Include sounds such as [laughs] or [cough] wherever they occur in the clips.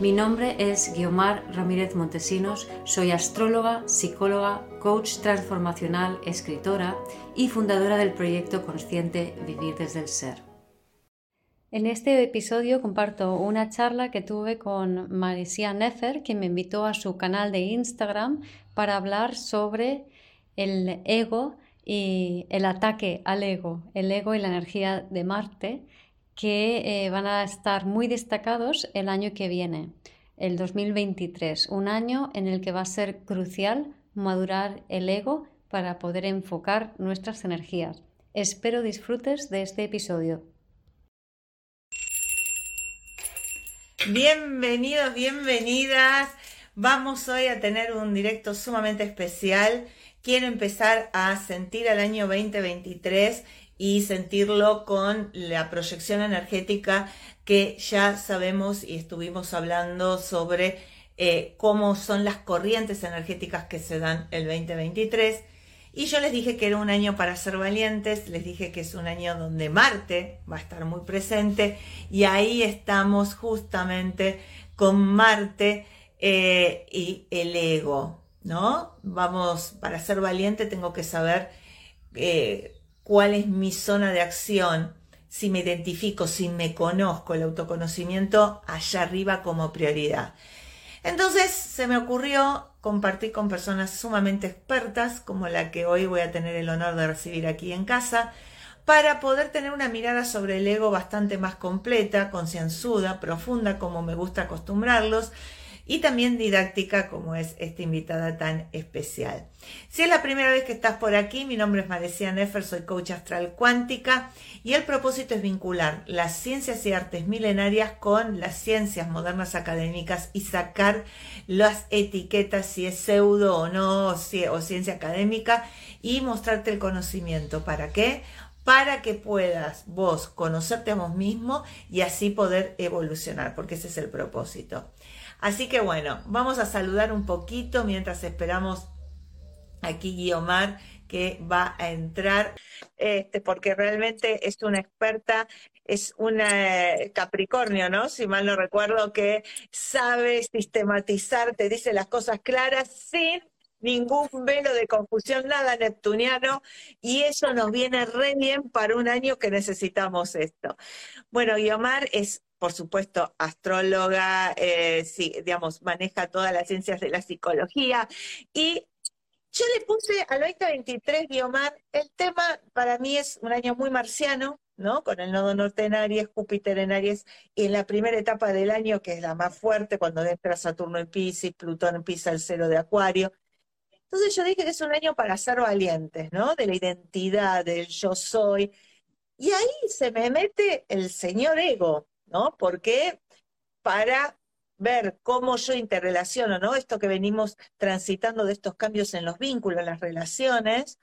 Mi nombre es Guiomar Ramírez Montesinos, soy astróloga, psicóloga, coach transformacional, escritora y fundadora del proyecto consciente Vivir desde el Ser. En este episodio comparto una charla que tuve con Marisia Nefer, que me invitó a su canal de Instagram para hablar sobre el ego y el ataque al ego, el ego y la energía de Marte que eh, van a estar muy destacados el año que viene, el 2023, un año en el que va a ser crucial madurar el ego para poder enfocar nuestras energías. Espero disfrutes de este episodio. Bienvenidos, bienvenidas. Vamos hoy a tener un directo sumamente especial. Quiero empezar a sentir el año 2023 y sentirlo con la proyección energética que ya sabemos y estuvimos hablando sobre eh, cómo son las corrientes energéticas que se dan el 2023. Y yo les dije que era un año para ser valientes, les dije que es un año donde Marte va a estar muy presente y ahí estamos justamente con Marte eh, y el ego, ¿no? Vamos, para ser valiente tengo que saber eh, cuál es mi zona de acción, si me identifico, si me conozco, el autoconocimiento allá arriba como prioridad. Entonces se me ocurrió compartir con personas sumamente expertas, como la que hoy voy a tener el honor de recibir aquí en casa, para poder tener una mirada sobre el ego bastante más completa, concienzuda, profunda, como me gusta acostumbrarlos, y también didáctica como es esta invitada tan especial. Si es la primera vez que estás por aquí, mi nombre es Marecia Nefer, soy coach astral cuántica y el propósito es vincular las ciencias y artes milenarias con las ciencias modernas académicas y sacar las etiquetas si es pseudo o no o, ciencia académica y mostrarte el conocimiento. ¿Para qué? para que puedas vos conocerte a vos mismo y así poder evolucionar, porque ese es el propósito. Así que bueno, vamos a saludar un poquito mientras esperamos aquí Guiomar que va a entrar, este, porque realmente es una experta, es una eh, Capricornio, ¿no? Si mal no recuerdo, que sabe sistematizar, te dice las cosas claras sin ningún velo de confusión, nada neptuniano, y eso nos viene re bien para un año que necesitamos esto. Bueno, Guiomar es por supuesto, astróloga, eh, digamos, maneja todas las ciencias de la psicología. Y yo le puse al 2023, Guiomar, el tema para mí es un año muy marciano, ¿no? Con el nodo norte en Aries, Júpiter en Aries, y en la primera etapa del año, que es la más fuerte, cuando entra Saturno en Pisces, Plutón pisa el cero de Acuario. Entonces yo dije que es un año para ser valientes, ¿no? De la identidad, del yo soy. Y ahí se me mete el señor ego, ¿no? Porque para ver cómo yo interrelaciono, ¿no? Esto que venimos transitando de estos cambios en los vínculos, en las relaciones,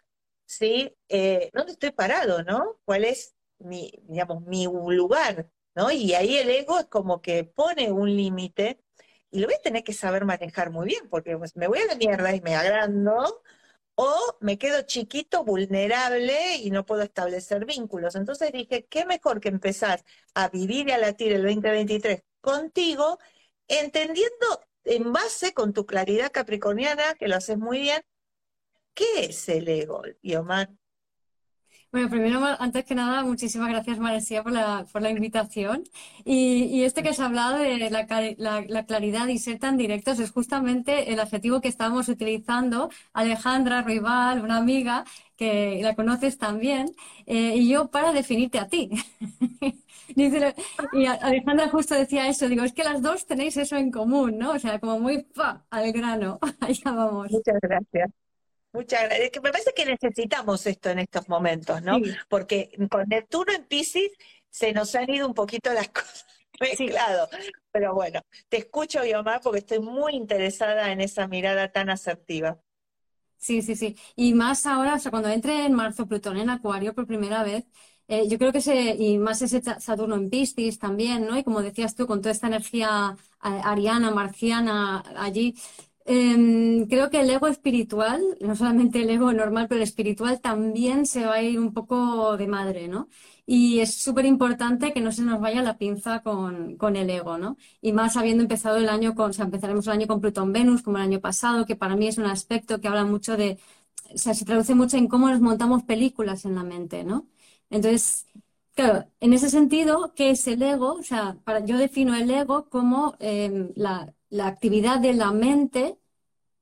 ¿sí? Eh, ¿Dónde estoy parado, ¿no? ¿Cuál es mi, digamos, mi lugar, ¿no? Y ahí el ego es como que pone un límite y lo voy a tener que saber manejar muy bien, porque pues, me voy a la mierda y me agrando, o me quedo chiquito, vulnerable y no puedo establecer vínculos. Entonces dije, qué mejor que empezar a vivir y a latir el 2023 contigo, entendiendo en base con tu claridad capricorniana, que lo haces muy bien, ¿qué es el ego, Yomar? Bueno, primero, antes que nada, muchísimas gracias, Maresia, por la, por la invitación. Y, y este que has hablado de la, la, claridad y ser tan directos es justamente el adjetivo que estamos utilizando Alejandra Rival, una amiga que la conoces también, eh, y yo para definirte a ti. [laughs] y Alejandra justo decía eso, digo, es que las dos tenéis eso en común, ¿no? O sea, como muy pa, al grano. [laughs] Allá vamos. Muchas gracias. Muchas gracias. Me parece que necesitamos esto en estos momentos, ¿no? Porque con Neptuno en Pisces se nos han ido un poquito las [laughs] cosas. mezclado. Pero bueno, te escucho, Guiomar, porque estoy muy interesada en esa mirada tan asertiva. Sí, sí, sí. Y más ahora, o sea, cuando entre en marzo Plutón en Acuario por primera vez, eh, yo creo que se, y más ese Saturno en Piscis también, ¿no? Y como decías tú, con toda esta energía eh, ariana, marciana allí, em, creo que el ego espiritual, no solamente el ego normal, pero el espiritual también se va a ir un poco de madre, ¿no? Y es súper importante que no se nos vaya la pinza con, con, el ego, ¿no? Y más habiendo empezado el año con, o sea, empezaremos el año con Plutón-Venus, como el año pasado, que para mí es un aspecto que habla mucho de, o sea, se traduce mucho en cómo nos montamos películas en la mente, ¿no? Entonces, claro, en ese sentido, ¿qué es el ego? O sea, para, yo defino el ego como em, la, la actividad de la mente,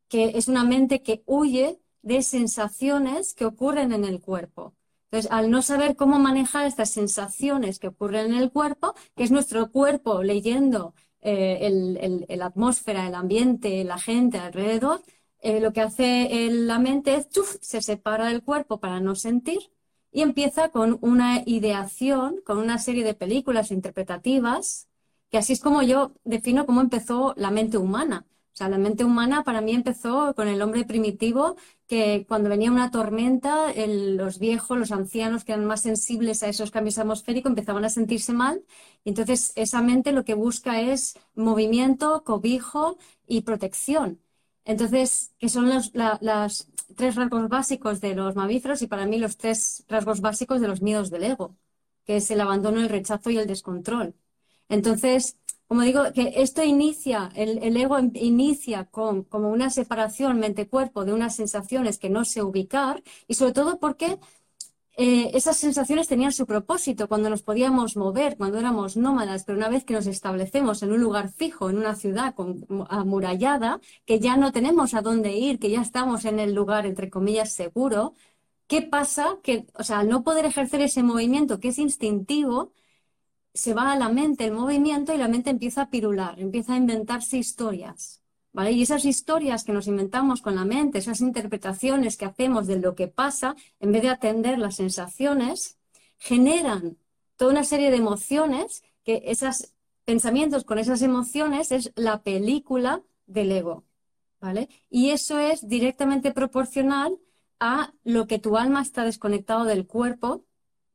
que es una mente que huye de sensaciones que ocurren en el cuerpo. Entonces, al no saber cómo manejar estas sensaciones que ocurren en el cuerpo, que es nuestro cuerpo leyendo eh, el, la atmósfera, el ambiente, la gente alrededor, eh, lo que hace la mente es, se separa del cuerpo para no sentir y empieza con una ideación, con una serie de películas interpretativas, que así es como yo defino cómo empezó la mente humana. O sea, la mente humana para mí empezó con el hombre primitivo, que cuando venía una tormenta, los viejos, los ancianos que eran más sensibles a esos cambios atmosféricos empezaban a sentirse mal. Y entonces esa mente lo que busca es movimiento, cobijo y protección. Entonces, que son los tres rasgos básicos de los mamíferos y para mí los tres rasgos básicos de los miedos del ego, que es el abandono, el rechazo y el descontrol. Entonces, como digo, que esto inicia, el, ego inicia con como una separación mente-cuerpo de unas sensaciones que no sé ubicar y sobre todo porque eh, esas sensaciones tenían su propósito cuando nos podíamos mover, cuando éramos nómadas, pero una vez que nos establecemos en un lugar fijo, en una ciudad amurallada, que ya no tenemos a dónde ir, que ya estamos en el lugar, entre comillas, seguro, ¿qué pasa? Que, o sea, al no poder ejercer ese movimiento que es instintivo, se va a la mente el movimiento y la mente empieza a pirular, empieza a inventarse historias. ¿Vale? Y esas historias que nos inventamos con la mente, esas interpretaciones que hacemos de lo que pasa, en vez de atender las sensaciones, generan toda una serie de emociones que esos pensamientos con esas emociones es la película del ego. ¿Vale? Y eso es directamente proporcional a lo que tu alma está desconectado del cuerpo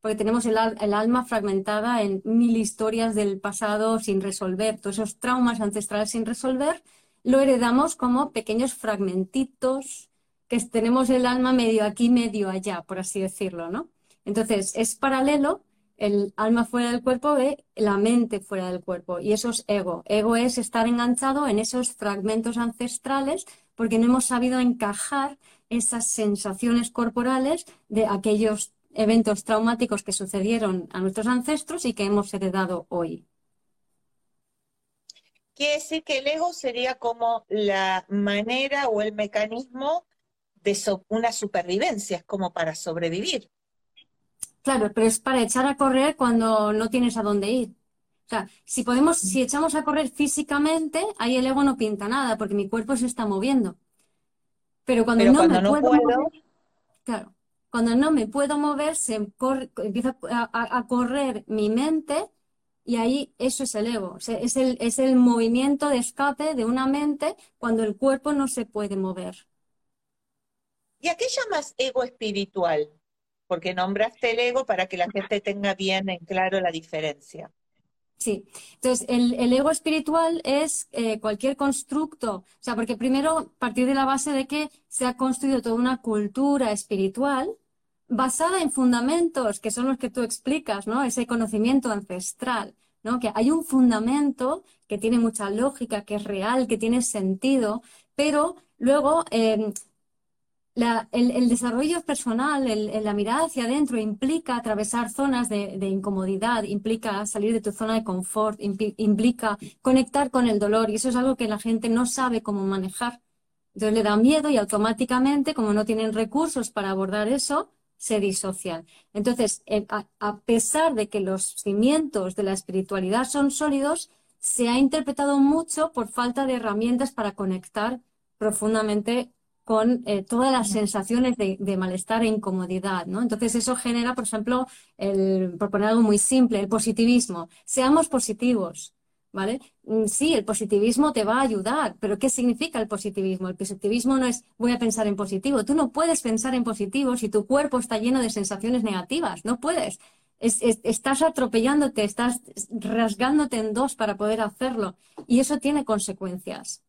porque tenemos el, alma fragmentada en mil historias del pasado sin resolver, todos esos traumas ancestrales sin resolver, lo heredamos como pequeños fragmentitos que tenemos el alma medio aquí, medio allá, por así decirlo, ¿no? Entonces, es paralelo el alma fuera del cuerpo de la mente fuera del cuerpo. Y eso es ego. Ego es estar enganchado en esos fragmentos ancestrales porque no hemos sabido encajar esas sensaciones corporales de aquellos eventos traumáticos que sucedieron a nuestros ancestros y que hemos heredado hoy. Quiere decir que el ego sería como la manera o el mecanismo de una supervivencia, es como para sobrevivir. Claro, pero es para echar a correr cuando no tienes a dónde ir. O sea, si podemos, si echamos a correr físicamente, ahí el ego no pinta nada, porque mi cuerpo se está moviendo. Pero cuando no me puedo, puedo... claro, cuando no me puedo mover, se empieza a, correr mi mente y ahí eso es el ego. es, el, es el movimiento de escape de una mente cuando el cuerpo no se puede mover. ¿Y a qué llamas ego espiritual? Porque nombraste el ego para que la gente tenga bien en claro la diferencia. Sí, entonces el, ego espiritual es eh, cualquier constructo, o sea, porque primero partir de la base de que se ha construido toda una cultura espiritual basada en fundamentos que son los que tú explicas, ¿no? Ese conocimiento ancestral, ¿no? Que hay un fundamento que tiene mucha lógica, que es real, que tiene sentido, pero luego em, el, desarrollo personal, la mirada hacia adentro implica atravesar zonas de, incomodidad, implica salir de tu zona de confort, implica conectar con el dolor y eso es algo que la gente no sabe cómo manejar. Entonces le da miedo y automáticamente, como no tienen recursos para abordar eso, se disocian. Entonces, a, pesar de que los cimientos de la espiritualidad son sólidos, se ha interpretado mucho por falta de herramientas para conectar profundamente con eh, todas las sensaciones de, malestar e incomodidad, ¿no? Entonces eso genera, por ejemplo, el, por poner algo muy simple, el positivismo. Seamos positivos. ¿Vale? Mm, sí, el positivismo te va a ayudar, pero ¿qué significa el positivismo? El positivismo no es voy a pensar en positivo. Tú no puedes pensar en positivo si tu cuerpo está lleno de sensaciones negativas. No puedes. estás atropellándote, estás rasgándote en dos para poder hacerlo. Y eso tiene consecuencias.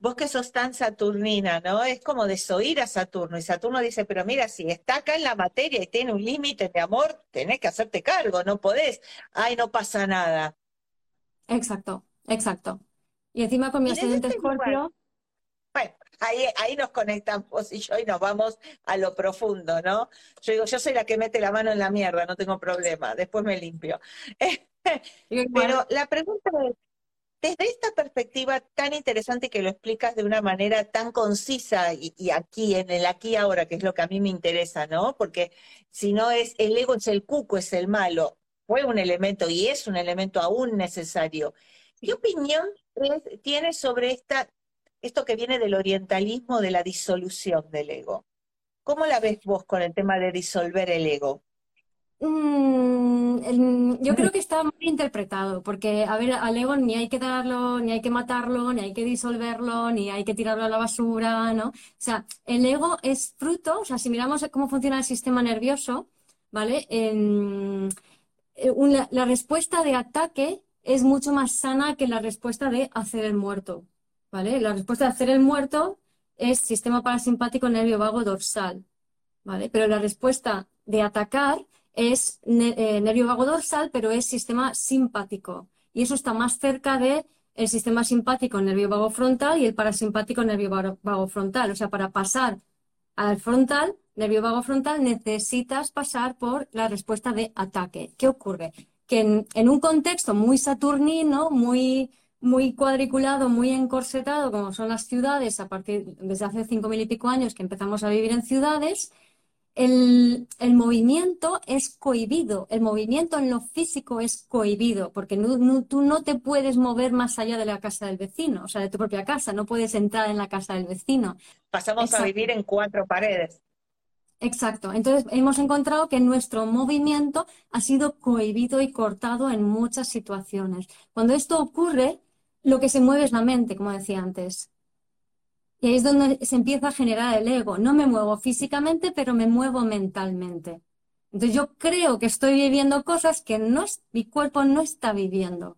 Vos que sos tan saturnina, ¿no? Es como desoír a Saturno. Y Saturno dice, pero mira, si está acá en la materia y tiene un límite de amor, tenés que hacerte cargo, no podés. Ay, no pasa nada. Exacto, exacto. Y encima con mi ascendente Escorpio. Bueno, ahí, ahí nos conectamos y yo y nos vamos a lo profundo, ¿no? Yo digo, yo soy la que mete la mano en la mierda, no tengo problema, después me limpio. [laughs] Pero la pregunta es, desde esta perspectiva tan interesante que lo explicas de una manera tan concisa y, y, aquí, en el aquí ahora, que es lo que a mí me interesa, ¿no? Porque si no es, el ego es el cuco, es el malo fue un elemento y es un elemento aún necesario. ¿Qué opinión tienes sobre esta, esto que viene del orientalismo de la disolución del ego? ¿Cómo la ves vos con el tema de disolver el ego? Mm, yo creo que está muy interpretado, porque, a ver, al ego ni hay que darlo, ni hay que matarlo, ni hay que disolverlo, ni hay que tirarlo a la basura, ¿no? O sea, el ego es fruto, o sea, si miramos cómo funciona el sistema nervioso, ¿vale? Eh, la respuesta de ataque es mucho más sana que la respuesta de hacer el muerto. ¿Vale? La respuesta de hacer el muerto es sistema parasimpático nervio vago dorsal. ¿Vale? Pero la respuesta de atacar es eh, nervio vago dorsal, pero es sistema simpático. Y eso está más cerca de el sistema simpático nervio vago frontal y el parasimpático nervio vago frontal. O sea, para pasar al frontal nervio vago frontal, necesitas pasar por la respuesta de ataque. ¿Qué ocurre? Que en, un contexto muy saturnino, muy, muy cuadriculado, muy encorsetado, como son las ciudades, a partir desde hace cinco mil y pico años que empezamos a vivir en ciudades, el, movimiento es cohibido, el movimiento en lo físico es cohibido, porque tú no te puedes mover más allá de la casa del vecino, o sea, de tu propia casa, no puedes entrar en la casa del vecino. Pasamos a vivir en cuatro paredes. Exacto. Entonces hemos encontrado que nuestro movimiento ha sido cohibido y cortado en muchas situaciones. Cuando esto ocurre, lo que se mueve es la mente, como decía antes. Y ahí es donde se empieza a generar el ego. No me muevo físicamente, pero me muevo mentalmente. Entonces yo creo que estoy viviendo cosas que no mi cuerpo no está viviendo.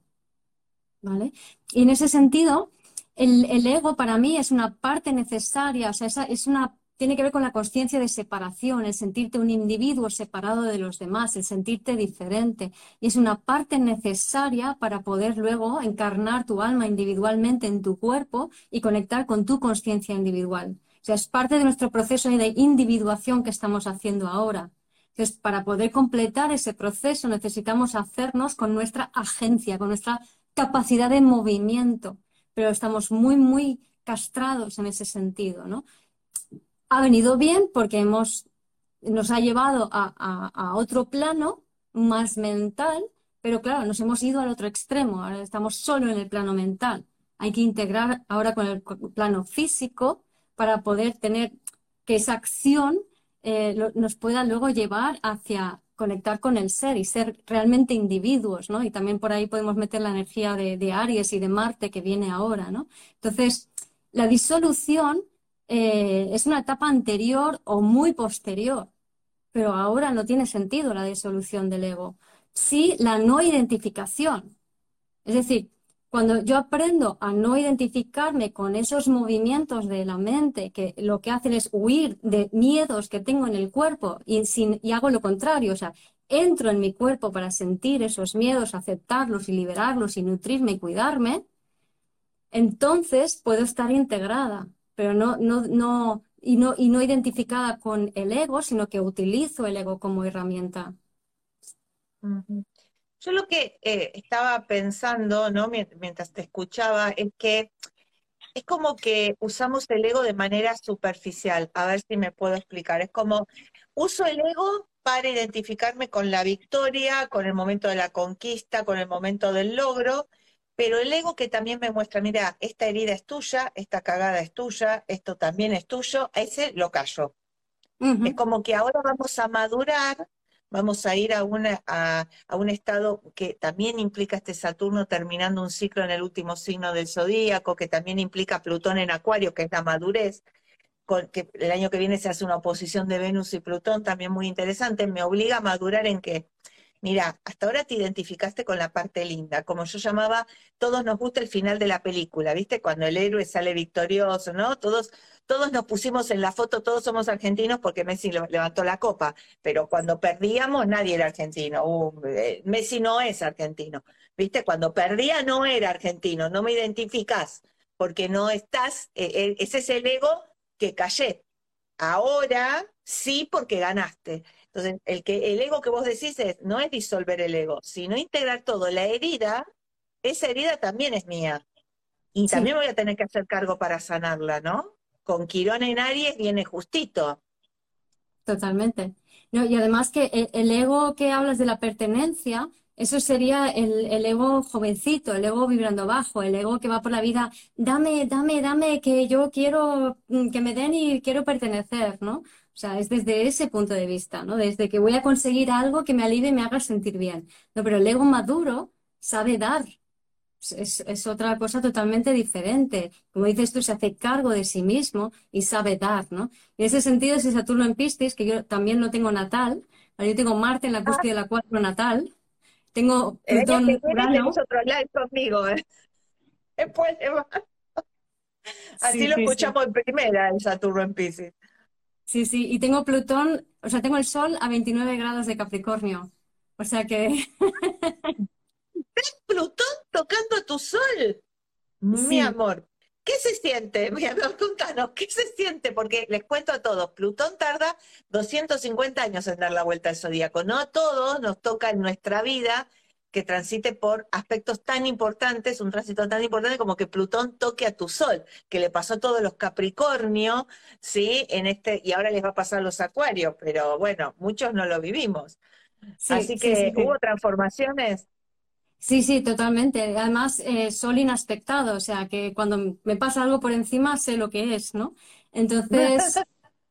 ¿Vale? Y en ese sentido, el, el, ego para mí es una parte necesaria, o sea, es una tiene que ver con la conciencia de separación, el sentirte un individuo separado de los demás, el sentirte diferente. Y es una parte necesaria para poder luego encarnar tu alma individualmente en tu cuerpo y conectar con tu conciencia individual. O sea, es parte de nuestro proceso de individuación que estamos haciendo ahora. Entonces, para poder completar ese proceso necesitamos hacernos con nuestra agencia, con nuestra capacidad de movimiento, pero estamos muy, muy castrados en ese sentido, ¿no? Ha venido bien porque hemos, nos ha llevado a, otro plano más mental, pero claro, nos hemos ido al otro extremo, ahora estamos solo en el plano mental. Hay que integrar ahora con el plano físico para poder tener que esa acción eh, nos pueda luego llevar hacia conectar con el ser y ser realmente individuos, ¿no? Y también por ahí podemos meter la energía de, de Aries y de Marte que viene ahora, ¿no? Entonces, la disolución eh, es una etapa anterior o muy posterior, pero ahora no tiene sentido la disolución del ego. Sí la no identificación. Es decir, cuando yo aprendo a no identificarme con esos movimientos de la mente que lo que hacen es huir de miedos que tengo en el cuerpo y, y hago lo contrario, o sea, entro en mi cuerpo para sentir esos miedos, aceptarlos y liberarlos y nutrirme y cuidarme, entonces puedo estar integrada pero no, no, no, y no, y no identificada con el ego, sino que utilizo el ego como herramienta. Yo lo que eh, estaba pensando, ¿no? Mientras te escuchaba, es que es como que usamos el ego de manera superficial. A ver si me puedo explicar. Es como uso el ego para identificarme con la victoria, con el momento de la conquista, con el momento del logro, pero el ego que también me muestra, mira, esta herida es tuya, esta cagada es tuya, esto también es tuyo, a ese lo callo. Es como que ahora vamos a madurar vamos a ir a, una, a, un estado que también implica este Saturno terminando un ciclo en el último signo del zodíaco, que también implica Plutón en Acuario, que es la madurez, que el año que viene se hace una oposición de Venus y Plutón, también muy interesante, me obliga a madurar en que Mira, hasta ahora te identificaste con la parte linda, como yo llamaba, todos nos gusta el final de la película, ¿viste? Cuando el héroe sale victorioso, ¿no? Todos, todos nos pusimos en la foto, todos somos argentinos porque Messi levantó la copa, pero cuando perdíamos nadie era argentino. Uh, eh, Messi no es argentino, ¿viste? Cuando perdía no era argentino, no me identificás, porque no estás, eh, eh, ese es el ego que callé. Ahora sí porque ganaste. Entonces, el, que, el ego que vos decís es, no es disolver el ego, sino integrar todo. La herida, esa herida también es mía. Y también voy a tener que hacer cargo para sanarla, ¿no? Con Quirón en Aries viene justito. Totalmente. No, y además que el, el, ego que hablas de la pertenencia, eso sería el, el, ego jovencito, el ego vibrando bajo, el ego que va por la vida, dame, dame, dame, que yo quiero mm, que me den y quiero pertenecer, ¿no? O sea, es desde ese punto de vista, ¿no? Desde que voy a conseguir algo que me alivie y me haga sentir bien. No, pero el ego maduro sabe dar. Es, otra cosa totalmente diferente. Como dices tú, se hace cargo de sí mismo y sabe dar, ¿no? En ese sentido, ese Saturno en Piscis, que yo también no tengo natal, yo tengo Marte en la cúspide de la cuatro natal, tengo Plutón otro conmigo, ¿eh? [laughs] Después, Así lo escuchamos en primera, el Saturno en Piscis. Sí, sí, y tengo Plutón, o sea, tengo el Sol a 29 grados de Capricornio. O sea que... [laughs] ¿Ves Plutón tocando a tu Sol? Mi amor, ¿qué se siente? [laughs] Mi amor, contanos, ¿qué se siente? Porque les cuento a todos, Plutón tarda 250 años en dar la vuelta al zodíaco. No a todos nos toca en nuestra vida que transite por aspectos tan importantes, un tránsito tan importante como que Plutón toque a tu Sol, que le pasó a todos los Capricornio, ¿sí? En este, y ahora les va a pasar a los Acuarios, pero bueno, muchos no lo vivimos. Así que hubo transformaciones. Sí, sí, totalmente. Además, eh, Sol inaspectado, o sea, que cuando me pasa algo por encima sé lo que es, ¿no? Entonces,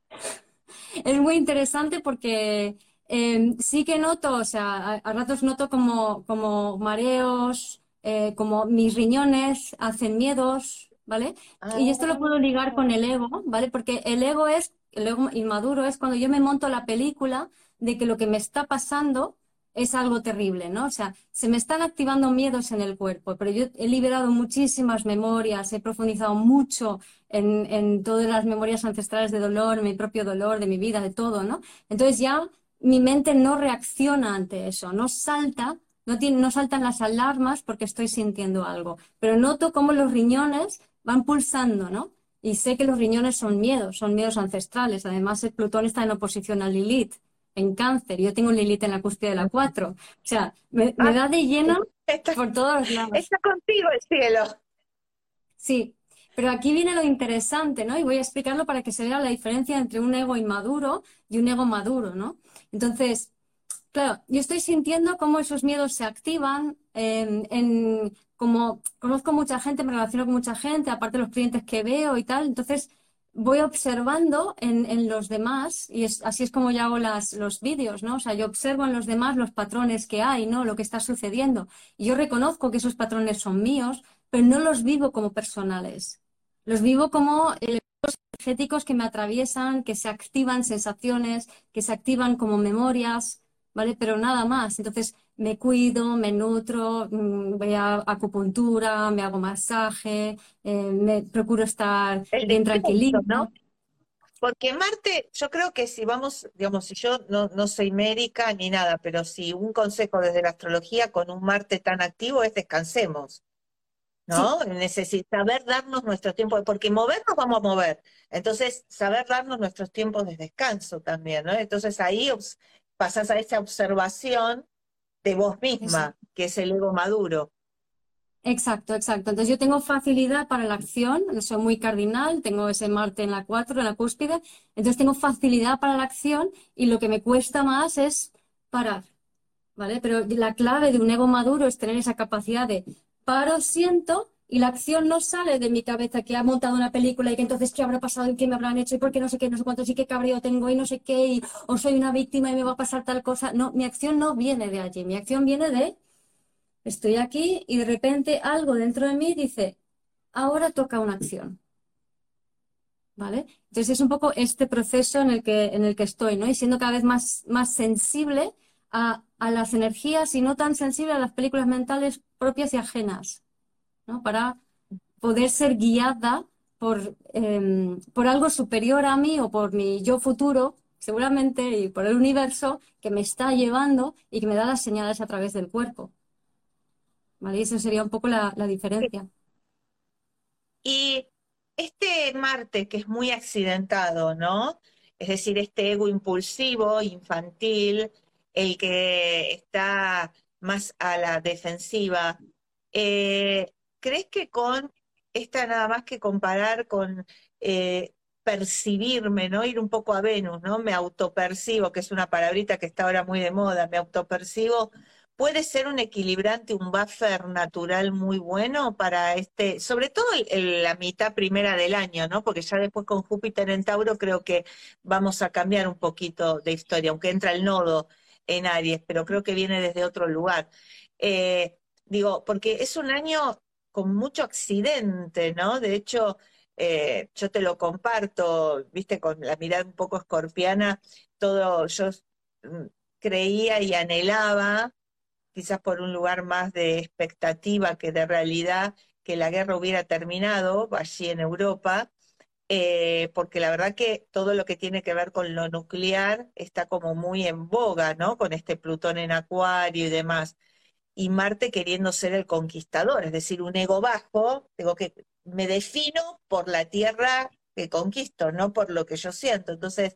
[laughs] es muy interesante porque Em, sí que noto, o sea, a, ratos noto como, como mareos, eh, como mis riñones hacen miedos, ¿vale? Y esto lo puedo ligar con el ego, ¿vale? Porque el ego es, el ego inmaduro es cuando yo me monto la película de que lo que me está pasando es algo terrible, ¿no? O sea, se me están activando miedos en el cuerpo, pero yo he liberado muchísimas memorias, he profundizado mucho en, en todas las memorias ancestrales de dolor, mi propio dolor, de mi vida, de todo, ¿no? Entonces ya mi mente no reacciona ante eso, no salta, no, tiene, no saltan las alarmas porque estoy sintiendo algo, pero noto cómo los riñones van pulsando, ¿no? Y sé que los riñones son miedos, son miedos ancestrales. Además, el Plutón está en oposición a Lilith, en cáncer. Yo tengo un Lilith en la cúspide de la 4. O sea, me, ah, da de lleno por todos lados. Está contigo el cielo. Sí, pero aquí viene lo interesante, ¿no? Y voy a explicarlo para que se vea la diferencia entre un ego inmaduro y un ego maduro, ¿no? Entonces, claro, yo estoy sintiendo cómo esos miedos se activan, en, como conozco mucha gente, me relaciono con mucha gente, aparte de los clientes que veo y tal, entonces voy observando en, los demás, y así es como yo hago las, los vídeos, ¿no? O sea, yo observo en los demás los patrones que hay, ¿no? Lo que está sucediendo. Y yo reconozco que esos patrones son míos, pero no los vivo como personales. Los vivo como elementos energéticos que me atraviesan, que se activan sensaciones, que se activan como memorias, ¿vale? Pero nada más. Entonces me cuido, me nutro, mm, voy a acupuntura, me hago masaje, eh, me procuro estar bien tranquilito, ¿no? Porque Marte, yo creo que si vamos, digamos, si yo no, no soy médica ni nada, pero si un consejo desde la astrología con un Marte tan activo es descansemos. ¿No? saber darnos nuestro tiempo, porque movernos vamos a mover. Entonces, saber darnos nuestros tiempos de descanso también, ¿no? Entonces ahí pasas a esa observación de vos misma, que es el ego maduro. Exacto, exacto. Entonces yo tengo facilidad para la acción, soy muy cardinal, tengo ese Marte en la 4, en la cúspide, entonces tengo facilidad para la acción y lo que me cuesta más es parar, ¿vale? Pero la clave de un ego maduro es tener esa capacidad de paro, siento Y la acción no sale de mi cabeza que ha montado una película y que entonces qué habrá pasado y qué me habrán hecho y por qué no sé qué, no sé cuánto, y qué cabreo tengo y no sé qué, y, o soy una víctima y me va a pasar tal cosa. No, mi acción no viene de allí, mi acción viene de estoy aquí y de repente algo dentro de mí dice, ahora toca una acción. ¿Vale? Entonces es un poco este proceso en el que, en el que estoy, ¿no? Y siendo cada vez más, más sensible a, las energías y no tan sensible a las películas mentales propias y ajenas, ¿no? Para poder ser guiada por, em, por algo superior a mí o por mi yo futuro, seguramente, y por el universo que me está llevando y que me da las señales a través del cuerpo. ¿Vale? Eso sería un poco la, la diferencia. Y este Marte, que es muy accidentado, ¿no? Es decir, este ego impulsivo, infantil, el que está más a la defensiva, eh, ¿crees que con esta nada más que comparar con eh, percibirme, ¿no? Ir un poco a Venus, ¿no? Me autopercibo, que es una palabrita que está ahora muy de moda, me autopercibo puede ser un equilibrante, un buffer natural muy bueno para este, sobre todo la mitad primera del año, ¿no? Porque ya después con Júpiter en Tauro creo que vamos a cambiar un poquito de historia, aunque entra el nodo en Aries, pero creo que viene desde otro lugar. Eh, digo, porque es un año con mucho accidente, ¿no? De hecho, eh, yo te lo comparto, viste, con la mirada un poco escorpiana, todo yo mm, creía y anhelaba quizás por un lugar más de expectativa que de realidad, que la guerra hubiera terminado allí en Europa, eh, porque la verdad que todo lo que tiene que ver con lo nuclear está como muy en boga, ¿no? Con este Plutón en Acuario y demás. Y Marte queriendo ser el conquistador, es decir, un ego bajo, digo que me defino por la tierra que conquisto, no por lo que yo siento. Entonces,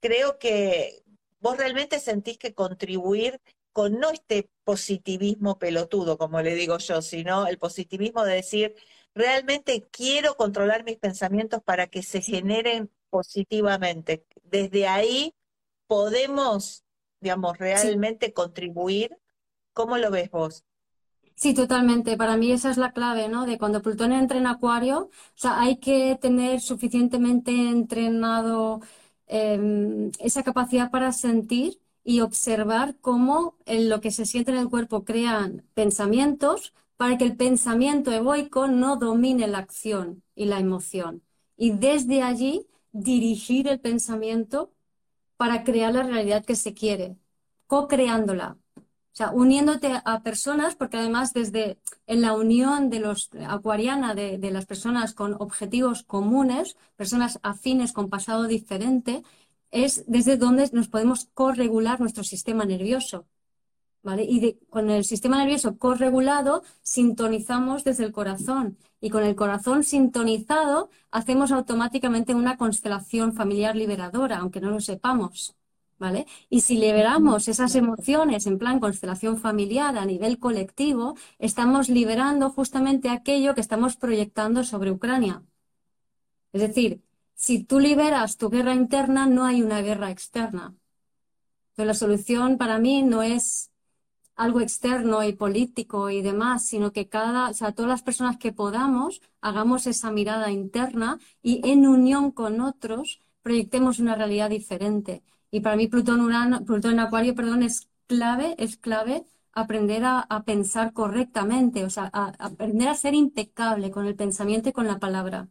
creo que vos realmente sentís que contribuir con no este positivismo pelotudo, como le digo yo, sino el positivismo de decir, realmente quiero controlar mis pensamientos para que se generen positivamente. Desde ahí podemos, digamos, realmente contribuir. ¿Cómo lo ves vos? Sí, totalmente. Para mí esa es la clave, ¿no? De cuando Plutón entra en Acuario, o sea, hay que tener suficientemente entrenado em, esa capacidad para sentir y observar cómo en lo que se siente en el cuerpo crean pensamientos para que el pensamiento egoico no domine la acción y la emoción. Y desde allí dirigir el pensamiento para crear la realidad que se quiere, co-creándola. O sea, uniéndote a personas, porque además desde en la unión de los acuariana, de, de las personas con objetivos comunes, personas afines con pasado diferente, es desde donde nos podemos corregular nuestro sistema nervioso. Y con el sistema nervioso corregulado sintonizamos desde el corazón y con el corazón sintonizado hacemos automáticamente una constelación familiar liberadora, aunque no lo sepamos. ¿Vale? Y si liberamos esas emociones en plan constelación familiar a nivel colectivo, estamos liberando justamente aquello que estamos proyectando sobre Ucrania. Es decir, si tú liberas tu guerra interna, no hay una guerra externa. Entonces, la solución para mí no es algo externo y político y demás, sino que cada, o sea, todas las personas que podamos hagamos esa mirada interna y en unión con otros proyectemos una realidad diferente. Y para mí Plutón, Urano, Plutón Acuario, perdón, es clave, es clave aprender a, pensar correctamente, o sea, aprender a ser impecable con el pensamiento y con la palabra.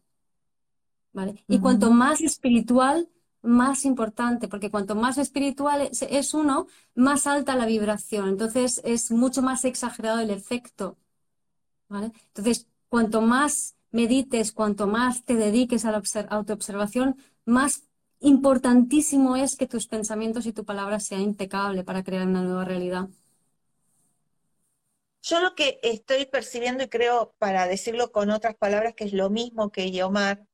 Y cuanto más espiritual, más importante, porque cuanto más espiritual es, uno, más alta la vibración. Entonces es mucho más exagerado el efecto. Entonces, cuanto más medites, cuanto más te dediques a la autoobservación, más importantísimo es que tus pensamientos y tu palabra sean impecable para crear una nueva realidad. Yo lo que estoy percibiendo, y creo, para decirlo con otras palabras, que es lo mismo que Yomar,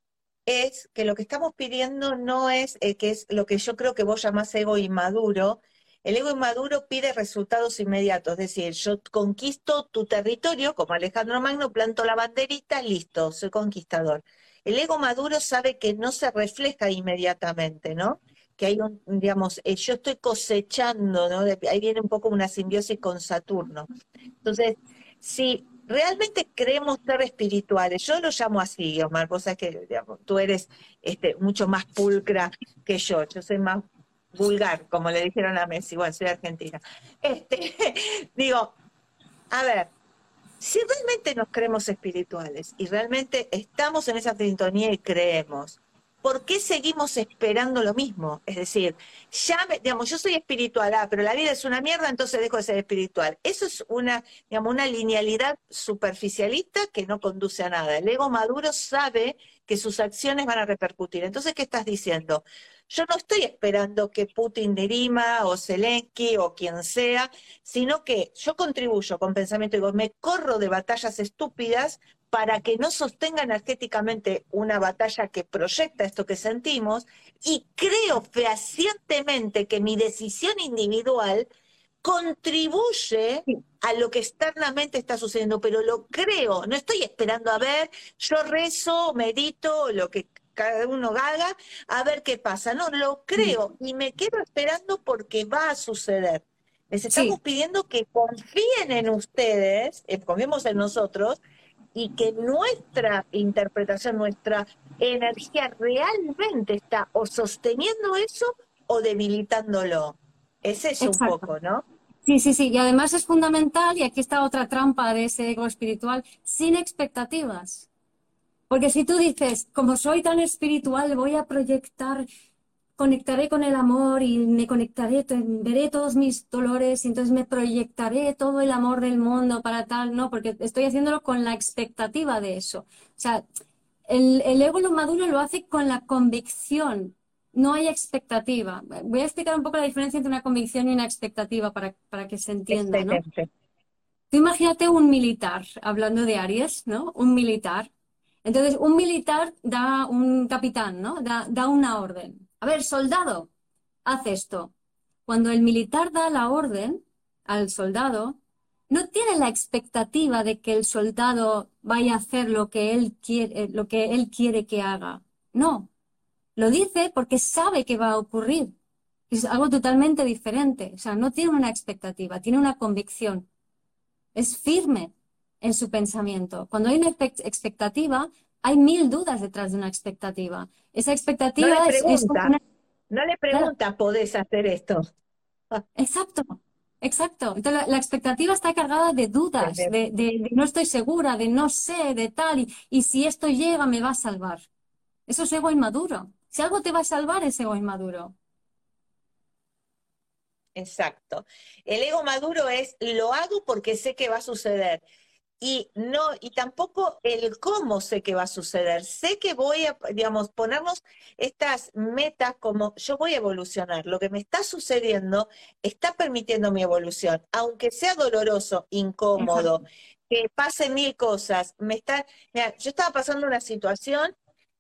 es que lo que estamos pidiendo no es eh, que es lo que yo creo que vos llamás ego inmaduro. El ego inmaduro pide resultados inmediatos, es decir, yo conquisto tu territorio, como Alejandro Magno, planto la banderita, listo, soy conquistador. El ego maduro sabe que no se refleja inmediatamente, ¿no? Que hay un, digamos, eh, yo estoy cosechando, ¿no? ahí viene un poco una simbiosis con Saturno. Entonces, si realmente creemos ser espirituales. Yo lo llamo así, Omar, vos que tú eres este, mucho más pulcra que yo, yo soy más vulgar, como le dijeron a Messi, bueno, soy argentina. Este, [laughs] digo, a ver, si realmente nos creemos espirituales y realmente estamos en esa sintonía y creemos, ¿por qué seguimos esperando lo mismo? Es decir, ya, digamos, yo soy espiritual, ah, pero la vida es una mierda, entonces dejo de ser espiritual. Eso es una, digamos, una linealidad superficialista que no conduce a nada. El ego maduro sabe que sus acciones van a repercutir. Entonces, ¿qué estás diciendo? Yo no estoy esperando que Putin dirima o Zelensky o quien sea, sino que yo contribuyo con pensamiento, digo, me corro de batallas estúpidas para que no sostenga energéticamente una batalla que proyecta esto que sentimos y creo fehacientemente que mi decisión individual contribuye a lo que externamente está sucediendo, pero lo creo, no estoy esperando a ver, yo rezo, medito, lo que cada uno haga, a ver qué pasa, no, lo creo y me quedo esperando porque va a suceder. Les estamos pidiendo que confíen en ustedes, eh, confiemos en nosotros, y que nuestra interpretación, nuestra energía realmente está o sosteniendo eso o debilitándolo. Es eso un poco, ¿no? Sí, sí, sí. Y además es fundamental, y aquí está otra trampa de ese ego espiritual, sin expectativas. Porque si tú dices, como soy tan espiritual, voy a proyectar conectaré con el amor y me conectaré, veré todos mis dolores y entonces me proyectaré todo el amor del mundo para tal, no, porque estoy haciéndolo con la expectativa de eso. O sea, el, ego lo maduro lo hace con la convicción, no hay expectativa. Voy a explicar un poco la diferencia entre una convicción y una expectativa para, para que se entienda, ¿no? Tú imagínate un militar, hablando de Aries, ¿no? Un militar. Entonces, un militar da un capitán, ¿no? Da, da una orden a ver, soldado, haz esto. Cuando el militar da la orden al soldado, no tiene la expectativa de que el soldado vaya a hacer lo que él quiere, eh, lo que él quiere que haga. No. Lo dice porque sabe que va a ocurrir. Es algo totalmente diferente. O sea, no tiene una expectativa, tiene una convicción. Es firme en su pensamiento. Cuando hay una expectativa, hay mil dudas detrás de una expectativa. Esa expectativa no le pregunta, es, No le pregunta, ¿podés hacer esto? Exacto, exacto. Entonces la, expectativa está cargada de dudas, de, no estoy segura, de no sé, de tal, y, y, si esto llega me va a salvar. Eso es ego inmaduro. Si algo te va a salvar es ego inmaduro. Exacto. El ego maduro es lo hago porque sé que va a suceder y no y tampoco el cómo sé que va a suceder. Sé que voy a, digamos, ponernos estas metas como yo voy a evolucionar. Lo que me está sucediendo está permitiendo mi evolución, aunque sea doloroso, incómodo, que pase mil cosas. Me está, yo estaba pasando una situación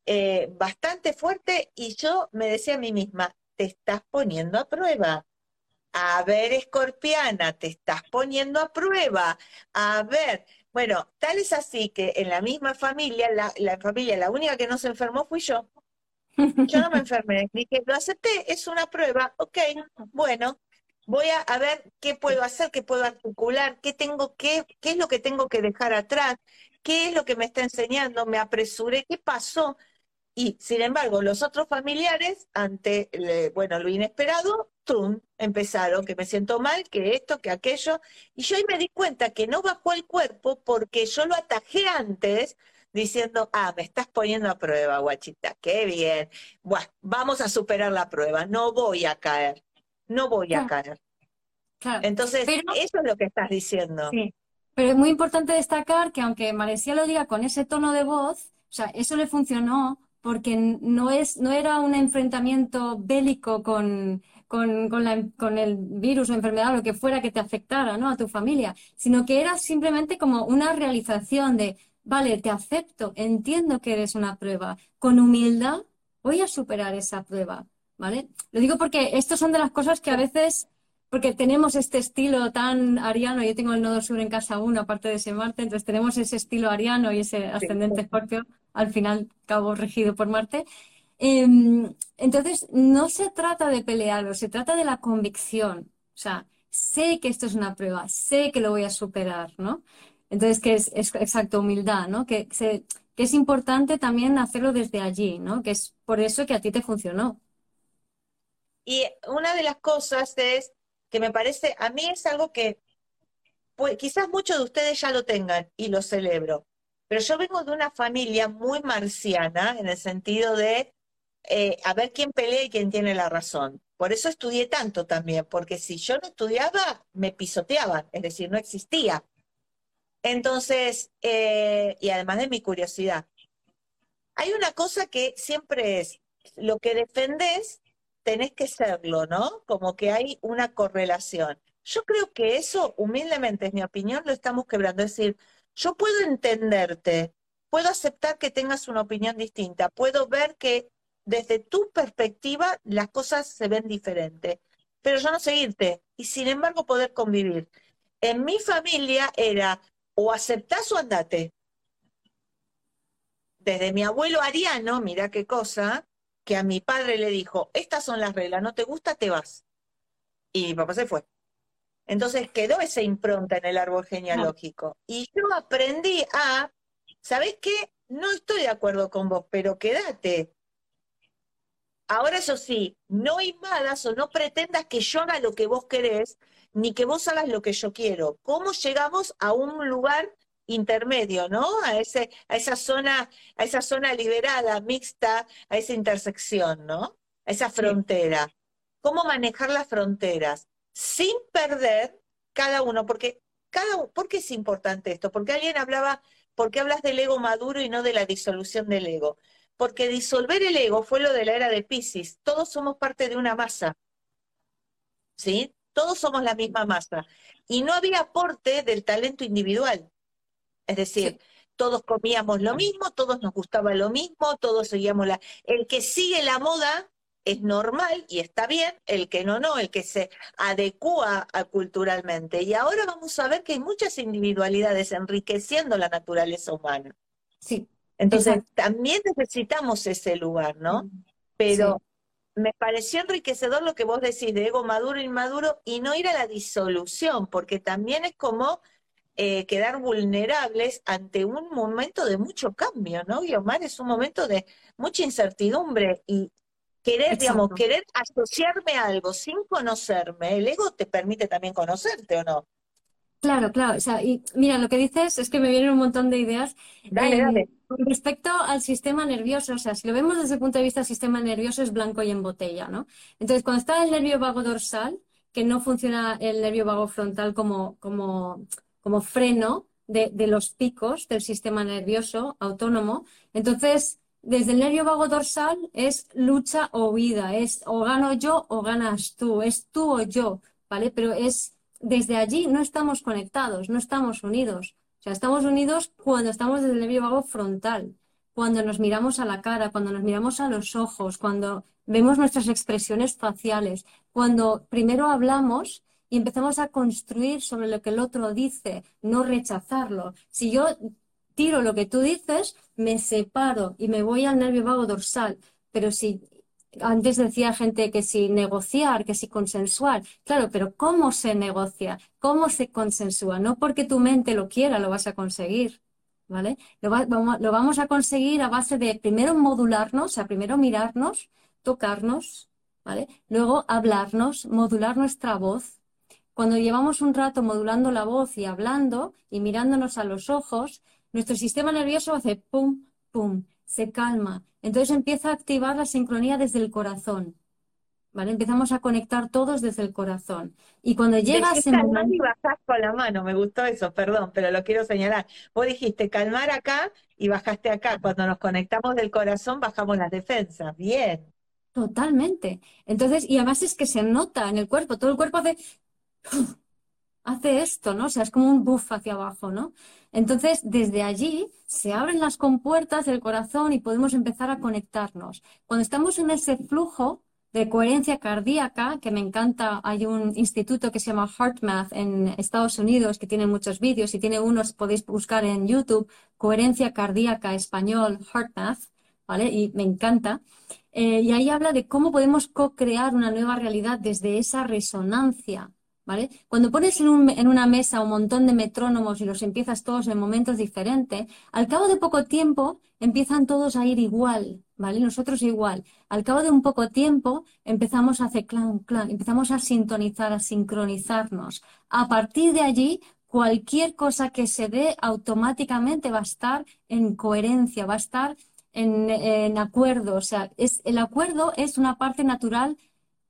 eh, bastante fuerte y yo me decía a mí misma, te estás poniendo a prueba. A ver, escorpiana, te estás poniendo a prueba. A ver, bueno, tal es así que en la misma familia, la, familia, la única que no se enfermó fui yo. Yo no me [laughs] enfermé. Dije, lo acepté, es una prueba, ok, bueno, voy a, ver qué puedo hacer, qué puedo articular, qué tengo que, qué es lo que tengo que dejar atrás, qué es lo que me está enseñando, me apresuré, qué pasó. Y sin embargo, los otros familiares, ante bueno, lo inesperado, empezaron, que me siento mal, que esto, que aquello. Y yo ahí me di cuenta que no bajó el cuerpo porque yo lo atajé antes diciendo, ah, me estás poniendo a prueba, guachita, qué bien. Bueno, vamos a superar la prueba, no voy a caer, no voy a caer. Entonces, eso es lo que estás diciendo. Sí. Pero es muy importante destacar que aunque Marecía lo diga con ese tono de voz, o sea, eso le funcionó porque no, es, no era un enfrentamiento bélico con, con, con, el virus o enfermedad o lo que fuera que te afectara ¿no? a tu familia, sino que era simplemente como una realización de, vale, te acepto, entiendo que eres una prueba, con humildad voy a superar esa prueba, ¿vale? Lo digo porque estas son de las cosas que a veces porque tenemos este estilo tan ariano, yo tengo el nodo sur en casa 1, aparte de ese Marte, entonces tenemos ese estilo ariano y ese ascendente escorpio, al final cabo regido por Marte, Em, entonces, no se trata de pelearlo, se trata de la convicción. O sea, sé que esto es una prueba, sé que lo voy a superar, ¿no? Entonces, que es, exacto, humildad, ¿no? Que, que es importante también hacerlo desde allí, ¿no? Que es por eso que a ti te funcionó. Y una de las cosas es que me parece, a mí es algo que pues, quizás muchos de ustedes ya lo tengan y lo celebro, pero yo vengo de una familia muy marciana en el sentido de eh, a ver quién pelea y quién tiene la razón. Por eso estudié tanto también, porque si yo no estudiaba, me pisoteaban, es decir, no existía. Entonces, eh, y además de mi curiosidad, hay una cosa que siempre es, lo que defendés, tenés que serlo, ¿no? Como que hay una correlación. Yo creo que eso, humildemente, es mi opinión, lo estamos quebrando. Es decir, yo puedo entenderte, puedo aceptar que tengas una opinión distinta, puedo ver que desde tu perspectiva las cosas se ven diferentes, pero yo no seguirte y sin embargo poder convivir. En mi familia era o aceptás o andate. Desde mi abuelo Ariano, mira qué cosa, que a mi padre le dijo, estas son las reglas, no te gusta, te vas. Y mi papá se fue. Entonces quedó esa impronta en el árbol genealógico. Y yo aprendí a, ¿sabes qué? No estoy de acuerdo con vos, pero quédate. Ahora eso sí, no invadas o no pretendas que yo haga lo que vos querés, ni que vos hagas lo que yo quiero. ¿Cómo llegamos a un lugar intermedio, ¿no? A ese, a esa zona, a esa zona liberada, mixta, a esa intersección, ¿no? A esa frontera. ¿Cómo manejar las fronteras? Sin perder cada uno, porque cada ¿por qué es importante esto? Porque alguien hablaba, ¿por qué hablas del ego maduro y no de la disolución del ego? Porque disolver el ego fue lo de la era de Pisces. Todos somos parte de una masa. ¿Sí? Todos somos la misma masa. Y no había aporte del talento individual. Es decir, todos comíamos lo mismo, todos nos gustaba lo mismo, todos seguíamos la... El que sigue la moda es normal y está bien, el que no, no, el que se adecúa a culturalmente. Y ahora vamos a ver que hay muchas individualidades enriqueciendo la naturaleza humana. Sí. Entonces, también necesitamos ese lugar, ¿no? Pero me pareció enriquecedor lo que vos decís de ego maduro e inmaduro y no ir a la disolución, porque también es como eh, quedar vulnerables ante un momento de mucho cambio, ¿no? Y Omar es un momento de mucha incertidumbre y querer, digamos, querer asociarme a algo sin conocerme, el ego te permite también conocerte o no. Claro, claro. O sea, y mira, lo que dices es que me vienen un montón de ideas. Dale, dale. Con respecto al sistema nervioso, o sea, si lo vemos desde el punto de vista del sistema nervioso, es blanco y en botella, ¿no? Entonces, cuando está el nervio vago dorsal, que no funciona el nervio vago frontal como, como, como freno de, de los picos del sistema nervioso autónomo, entonces, desde el nervio vago dorsal es lucha o huida, es o gano yo o ganas tú, es tú o yo, ¿vale? Pero es desde allí no estamos conectados, no estamos unidos estamos unidos cuando estamos desde el nervio vago frontal, cuando nos miramos a la cara, cuando nos miramos a los ojos, cuando vemos nuestras expresiones faciales, cuando primero hablamos y empezamos a construir sobre lo que el otro dice, no rechazarlo. Si yo tiro lo que tú dices, me separo y me voy al nervio vago dorsal. Pero si antes decía gente que si negociar, que si consensuar. Claro, pero ¿cómo se negocia? ¿Cómo se consensúa? No porque tu mente lo quiera, lo vas a conseguir. ¿Vale? Lo, vamos a conseguir a base de primero modularnos, o sea, primero mirarnos, tocarnos, ¿vale? Luego hablarnos, modular nuestra voz. Cuando llevamos un rato modulando la voz y hablando y mirándonos a los ojos, nuestro sistema nervioso hace pum, pum, se calma. Entonces empieza a activar la sincronía desde el corazón. ¿Vale? Empezamos a conectar todos desde el corazón. Y cuando llega ese momento... y bajás con la mano, me gustó eso, perdón, pero lo quiero señalar. Vos dijiste calmar acá y bajaste acá. Cuando nos conectamos del corazón, bajamos las defensas. Bien. Totalmente. Entonces, y además es que se nota en el cuerpo, todo el cuerpo hace hace esto, ¿no? O sea, es como un buff hacia abajo, ¿no? Entonces, desde allí se abren las compuertas del corazón y podemos empezar a conectarnos. Cuando estamos en ese flujo de coherencia cardíaca, que me encanta, hay un instituto que se llama HeartMath en Estados Unidos que tiene muchos vídeos y tiene unos, podéis buscar en YouTube, coherencia cardíaca español, HeartMath, ¿vale? Y me encanta. Eh, y ahí habla de cómo podemos co-crear una nueva realidad desde esa resonancia Cuando pones en, en, una mesa un montón de metrónomos y los empiezas todos en momentos diferentes, al cabo de poco tiempo empiezan todos a ir igual, ¿vale? Nosotros igual. Al cabo de un poco tiempo empezamos a hacer clan, clan, empezamos a sintonizar, a sincronizarnos. A partir de allí, cualquier cosa que se dé automáticamente va a estar en coherencia, va a estar en, en acuerdo. O sea, es, el acuerdo es una parte natural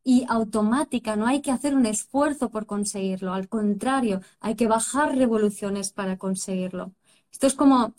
y automática, no hay que hacer un esfuerzo por conseguirlo, al contrario, hay que bajar revoluciones para conseguirlo. Esto es como,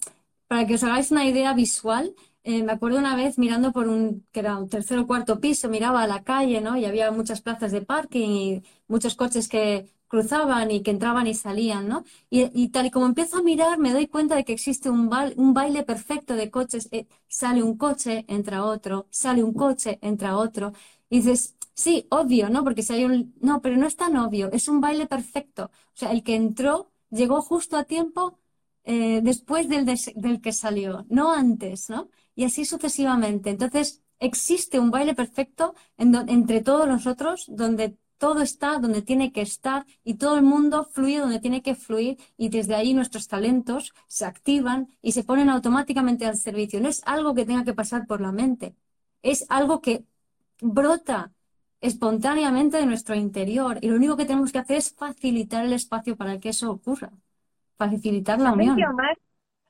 para que os hagáis una idea visual, eh, me acuerdo una vez mirando por un, que era un tercer o cuarto piso, miraba a la calle, ¿no? Y había muchas plazas de parking y muchos coches que cruzaban y que entraban y salían, ¿no? Y, tal y como empiezo a mirar, me doy cuenta de que existe un, un baile perfecto de coches. Eh, sale un coche, entra otro, sale un coche, entra otro. Y dices, sí, obvio, ¿no? Porque si hay un... No, pero no es tan obvio, es un baile perfecto. O sea, el que entró llegó justo a tiempo eh, después del, del que salió, no antes, ¿no? Y así sucesivamente. Entonces, existe un baile perfecto entre todos nosotros, donde todo está donde tiene que estar y todo el mundo fluye donde tiene que fluir y desde ahí nuestros talentos se activan y se ponen automáticamente al servicio. No es algo que tenga que pasar por la mente, es algo que brota espontáneamente de nuestro interior y lo único que tenemos que hacer es facilitar el espacio para que eso ocurra, facilitar la unión.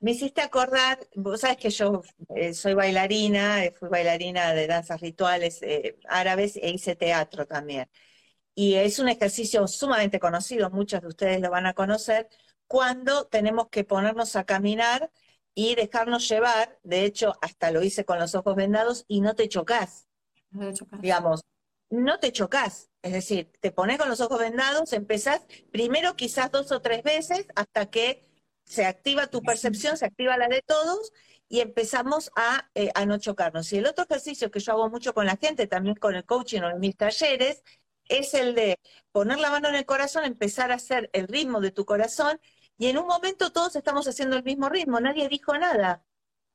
Me hiciste acordar, vos sabes que yo eh, soy bailarina, eh, fui bailarina de danzas rituales eh, árabes e hice teatro también. Y es un ejercicio sumamente conocido, muchos de ustedes lo van a conocer, cuando tenemos que ponernos a caminar y dejarnos llevar, de hecho hasta lo hice con los ojos vendados y no te chocas. Digamos, no te chocas. Es decir, te pones con los ojos vendados, empezás primero quizás dos o tres veces hasta que se activa tu percepción, se activa la de todos y empezamos a, eh, a, no chocarnos. Y el otro ejercicio que yo hago mucho con la gente, también con el coaching o en mis talleres, es el de poner la mano en el corazón, empezar a hacer el ritmo de tu corazón y en un momento todos estamos haciendo el mismo ritmo, nadie dijo nada.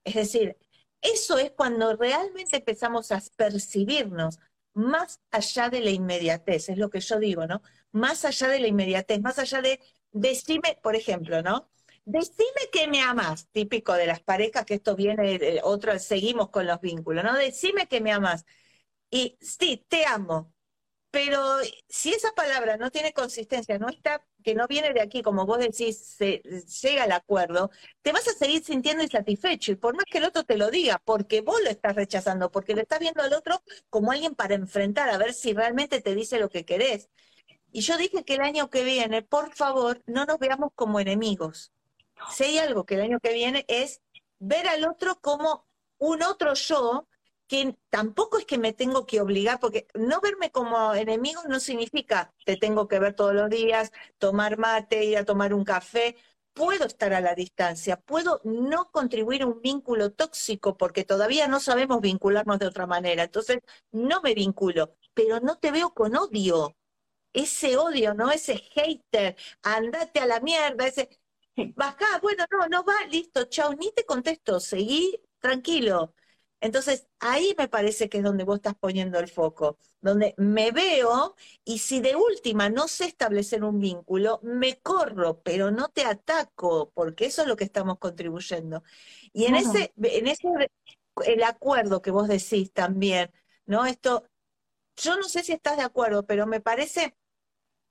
Es decir, eso es cuando realmente empezamos a percibirnos más allá de la inmediatez, es lo que yo digo, ¿no? Más allá de la inmediatez, más allá de decime, por ejemplo, ¿no? Decime que me amas, típico de las parejas, que esto viene, de otro, seguimos con los vínculos, ¿no? Decime que me amas. Y sí, te amo, pero si esa palabra no tiene consistencia, no está, que no viene de aquí, como vos decís, se, llega al acuerdo, te vas a seguir sintiendo insatisfecho. Y por más que el otro te lo diga, porque vos lo estás rechazando, porque le estás viendo al otro como alguien para enfrentar, a ver si realmente te dice lo que querés. Y yo dije que el año que viene, por favor, no nos veamos como enemigos. Si hay algo que el año que viene es ver al otro como un otro yo que tampoco es que me tengo que obligar, porque no verme como enemigo no significa te tengo que ver todos los días, tomar mate, ir a tomar un café. Puedo estar a la distancia, puedo no contribuir a un vínculo tóxico porque todavía no sabemos vincularnos de otra manera. Entonces, no me vinculo, pero no te veo con odio. Ese odio, ¿no? Ese hater, andate a la mierda, ese, bajá, bueno, no, no va, listo, chao, ni te contesto, seguí tranquilo. Entonces, ahí me parece que es donde vos estás poniendo el foco, donde me veo y si de última no sé establecer un vínculo, me corro, pero no te ataco, porque eso es lo que estamos contribuyendo. Y en ese, en ese, el acuerdo que vos decís también, ¿no? Esto, yo no sé si estás de acuerdo, pero me parece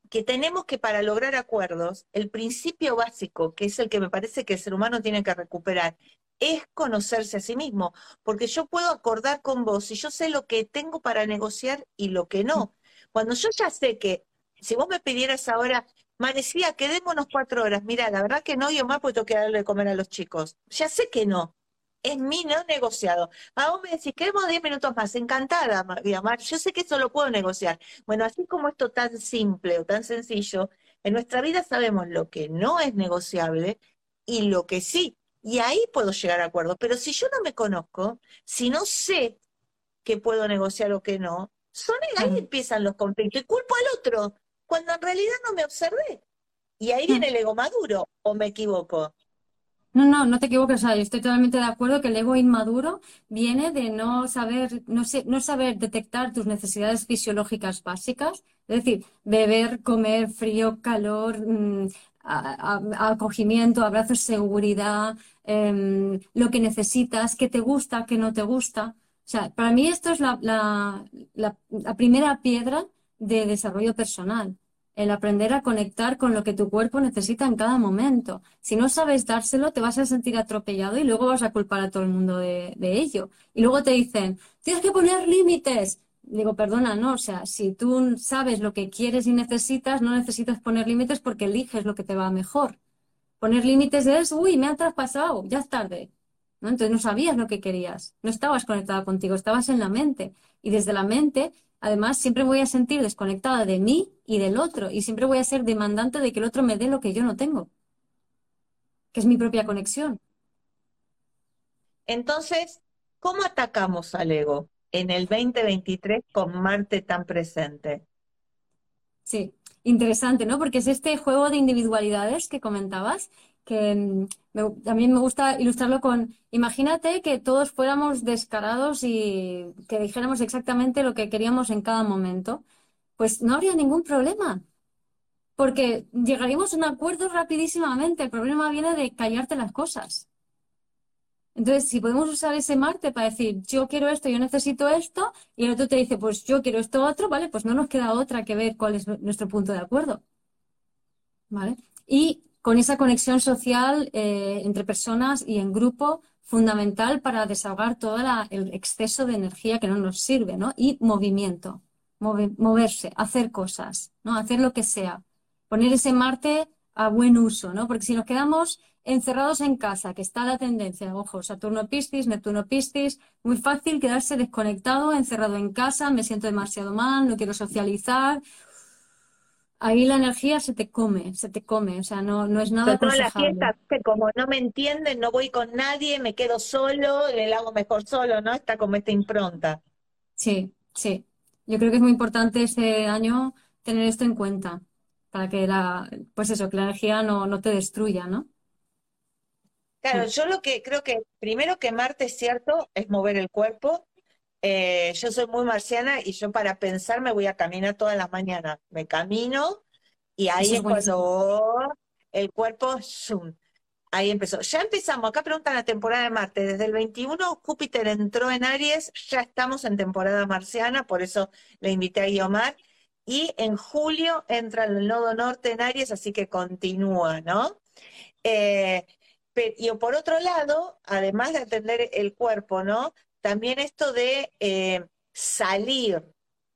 que tenemos que para lograr acuerdos, el principio básico, que es el que me parece que el ser humano tiene que recuperar, es conocerse a sí mismo, porque yo puedo acordar con vos y yo sé lo que tengo para negociar y lo que no. Cuando yo ya sé que, si vos me pidieras ahora, Marecía, quedémonos cuatro horas, mira, la verdad que no, yo más puedo que darle de comer a los chicos. Ya sé que no, es mi no negociado. A vos me decís, queremos diez minutos más, encantada, Mar, yo sé que eso lo puedo negociar. Bueno, así como esto tan simple o tan sencillo, en nuestra vida sabemos lo que no es negociable y lo que sí. Y ahí puedo llegar a acuerdos. Pero si yo no me conozco, si no sé que puedo negociar o que no, son ahí empiezan los conflictos. Y culpo al otro, cuando en realidad no me observé. Y ahí viene el ego maduro, o me equivoco. No, no, no te equivoques, o sea, yo estoy totalmente de acuerdo que el ego inmaduro viene de no saber, no sé, no saber detectar tus necesidades fisiológicas básicas, es decir, beber, comer, frío, calor, acogimiento, abrazos, seguridad, em, lo que necesitas, qué te gusta, qué no te gusta. O sea, para mí esto es la, la primera piedra de desarrollo personal el aprender a conectar con lo que tu cuerpo necesita en cada momento. Si no sabes dárselo, te vas a sentir atropellado y luego vas a culpar a todo el mundo de, ello. Y luego te dicen, tienes que poner límites. Digo, perdona, no, o sea, si tú sabes lo que quieres y necesitas, no necesitas poner límites porque eliges lo que te va mejor. Poner límites es, uy, me han traspasado, ya es tarde. Entonces no sabías lo que querías, no estabas conectada contigo, estabas en la mente. Y desde la mente Además, siempre voy a sentir desconectada de mí y del otro y siempre voy a ser demandante de que el otro me dé lo que yo no tengo, que es mi propia conexión. Entonces, ¿cómo atacamos al ego en el 2023 con Marte tan presente? Sí, interesante, ¿no? Porque es este juego de individualidades que comentabas que mm, también me gusta ilustrarlo con, imagínate que todos fuéramos descarados y que dijéramos exactamente lo que queríamos en cada momento, pues no habría ningún problema, porque llegaríamos a un acuerdo rapidísimamente. El problema viene de callarte las cosas. Entonces, si podemos usar ese Marte para decir, yo quiero esto, yo necesito esto, y el otro te dice, pues yo quiero esto otro, ¿vale? Pues no nos queda otra que ver cuál es nuestro punto de acuerdo. ¿Vale? Y con esa conexión social eh, entre personas y en grupo fundamental para desahogar todo el exceso de energía que no nos sirve, ¿no? Y movimiento, moverse, hacer cosas, ¿no? Hacer lo que sea. Poner ese Marte a buen uso, ¿no? Porque si nos quedamos encerrados en casa, que está la tendencia, ojo, Saturno Piscis, Neptuno Piscis, muy fácil quedarse desconectado, encerrado en casa, me siento demasiado mal, no quiero socializar, ahí la energía se te come, se te come, o sea, no, no es nada Sobre la fiesta, que como no me entienden, no voy con nadie, me quedo solo, le hago mejor solo, ¿no? Está como esta impronta. Sí, sí. Yo creo que es muy importante este año tener esto en cuenta, para que la, pues eso, que la energía no, no te destruya, ¿no? Claro, yo lo que creo que primero que Marte es cierto, es mover el cuerpo, eh, yo soy muy marciana y yo para pensar me voy a caminar todas las mañanas. Me camino y ahí es, cuando el cuerpo, ahí empezó. Ya empezamos, acá preguntan la temporada de Marte. Desde el 21 Júpiter entró en Aries, ya estamos en temporada marciana, por eso le invité a Guiomar. Y en julio entra el nodo norte en Aries, así que continúa, ¿no? Eh, y por otro lado, además de atender el cuerpo, ¿no? también esto de eh, salir,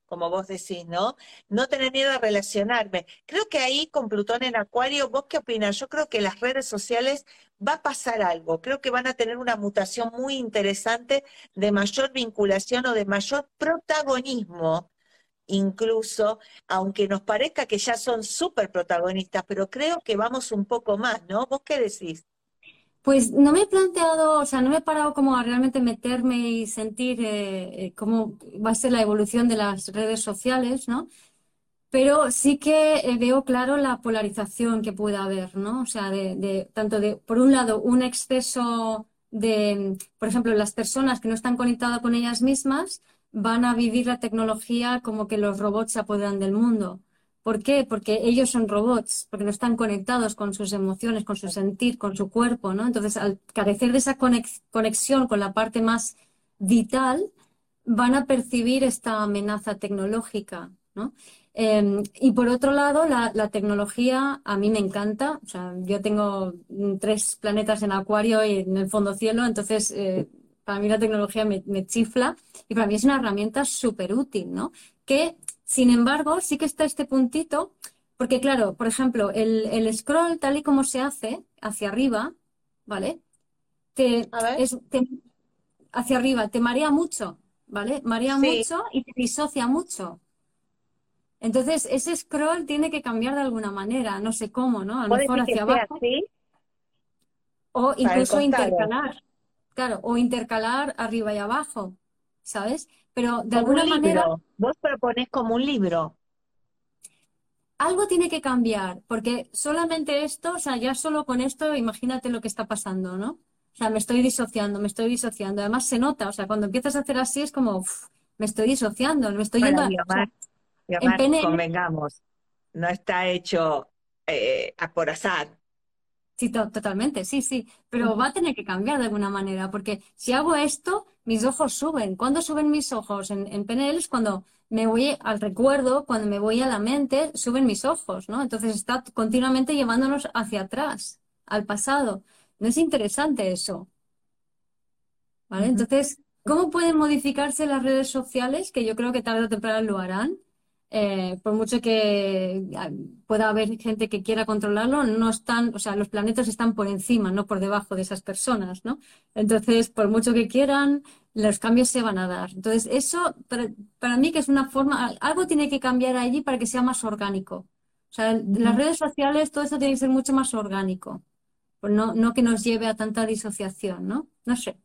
como vos decís, ¿no? No tener miedo a relacionarme. Creo que ahí con Plutón en Acuario, ¿vos qué opinas? Yo creo que las redes sociales va a pasar algo. Creo que van a tener una mutación muy interesante de mayor vinculación o de mayor protagonismo incluso, aunque nos parezca que ya son súper protagonistas, pero creo que vamos un poco más, ¿no? ¿Vos qué decís? Pues no me he planteado, o sea, no me he parado como a realmente meterme y sentir eh, eh, cómo va a ser la evolución de las redes sociales, ¿no? Pero sí que eh, veo claro la polarización que puede haber, ¿no? O sea, de, tanto de, por un lado, un exceso de, por ejemplo, las personas que no están conectadas con ellas mismas van a vivir la tecnología como que los robots se apoderan del mundo. ¿Por qué? Porque ellos son robots, porque no están conectados con sus emociones, con su sentir, con su cuerpo, ¿no? Entonces, al carecer de esa conexión con la parte más vital, van a percibir esta amenaza tecnológica, ¿no? Em, y por otro lado, la, tecnología a mí me encanta. O sea, yo tengo tres planetas en Acuario y en el fondo cielo, entonces eh, para mí la tecnología me, me, chifla y para mí es una herramienta súper útil, ¿no? Que sin embargo, sí que está este puntito, porque claro, por ejemplo, el, scroll tal y como se hace hacia arriba, ¿vale? Te, hacia arriba, te marea mucho, ¿vale? Marea mucho y te disocia mucho. Entonces, ese scroll tiene que cambiar de alguna manera, no sé cómo, ¿no? A lo mejor hacia abajo. O incluso intercalar. Claro, o intercalar arriba y abajo, ¿sabes? Pero de alguna manera. Vos propones como un libro. algo tiene que cambiar, porque solamente esto, o sea, ya solo con esto, imagínate lo que está pasando, ¿no? O sea, me estoy disociando, me estoy disociando. Además se nota, o sea, cuando empiezas a hacer así es como, me estoy disociando, me estoy yendo a... en convengamos, no está hecho eh, a por azar. Sí, totalmente, sí, sí, pero va a tener que cambiar de alguna manera, porque si hago esto, mis ojos suben. ¿Cuándo suben mis ojos? En, en PNL es cuando me voy al recuerdo, cuando me voy a la mente, suben mis ojos, ¿no? Entonces está continuamente llevándonos hacia atrás, al pasado. ¿No es interesante eso? ¿Vale? Entonces, ¿cómo pueden modificarse las redes sociales? Que yo creo que tarde o temprano lo harán. Eh, por mucho que ah, pueda haber gente que quiera controlarlo, no están, o sea, los planetas están por encima, no por debajo de esas personas, ¿no? Entonces, por mucho que quieran, los cambios se van a dar. Entonces, eso para, mí que es una forma, algo tiene que cambiar allí para que sea más orgánico. O sea, las redes sociales, todo eso tiene que ser mucho más orgánico. Pues no, no que nos lleve a tanta disociación, ¿no? No sé.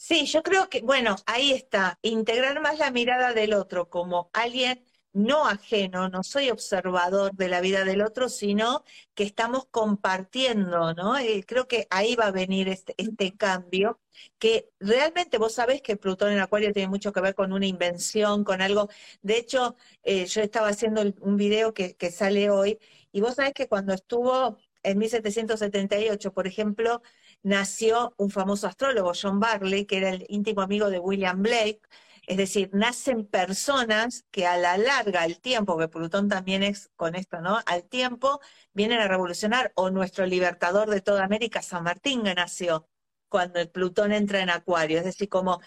Sí, yo creo que, bueno, ahí está, integrar más la mirada del otro como alguien no ajeno, no soy observador de la vida del otro, sino que estamos compartiendo, ¿no? Eh, creo que ahí va a venir este, este, cambio, que realmente vos sabés que Plutón en Acuario tiene mucho que ver con una invención, con algo. De hecho, eh, yo estaba haciendo un video que, que sale hoy, y vos sabés que cuando estuvo en 1778, por ejemplo, nació un famoso astrólogo, John Barley, que era el íntimo amigo de William Blake. Es decir, nacen personas que a la larga, al tiempo, que Plutón también es con esto, ¿no? Al tiempo vienen a revolucionar, o nuestro libertador de toda América, San Martín, que nació cuando el Plutón entra en Acuario. Es decir, como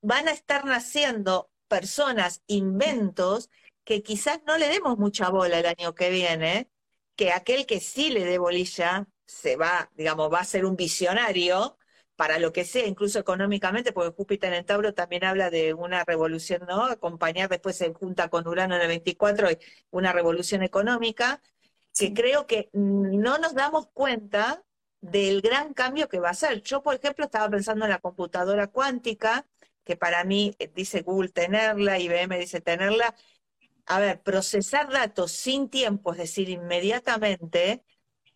van a estar naciendo personas, inventos, que quizás no le demos mucha bola el año que viene, que aquel que sí le dé bolilla se va, digamos, va a ser un visionario para lo que sea, incluso económicamente, porque Júpiter en Tauro también habla de una revolución, ¿no? Acompañar después se junta con Urano en el 24 y una revolución económica, que creo que no nos damos cuenta del gran cambio que va a ser. Yo, por ejemplo, estaba pensando en la computadora cuántica, que para mí eh, dice Google tenerla, IBM dice tenerla. A ver, procesar datos sin tiempo, es decir, inmediatamente,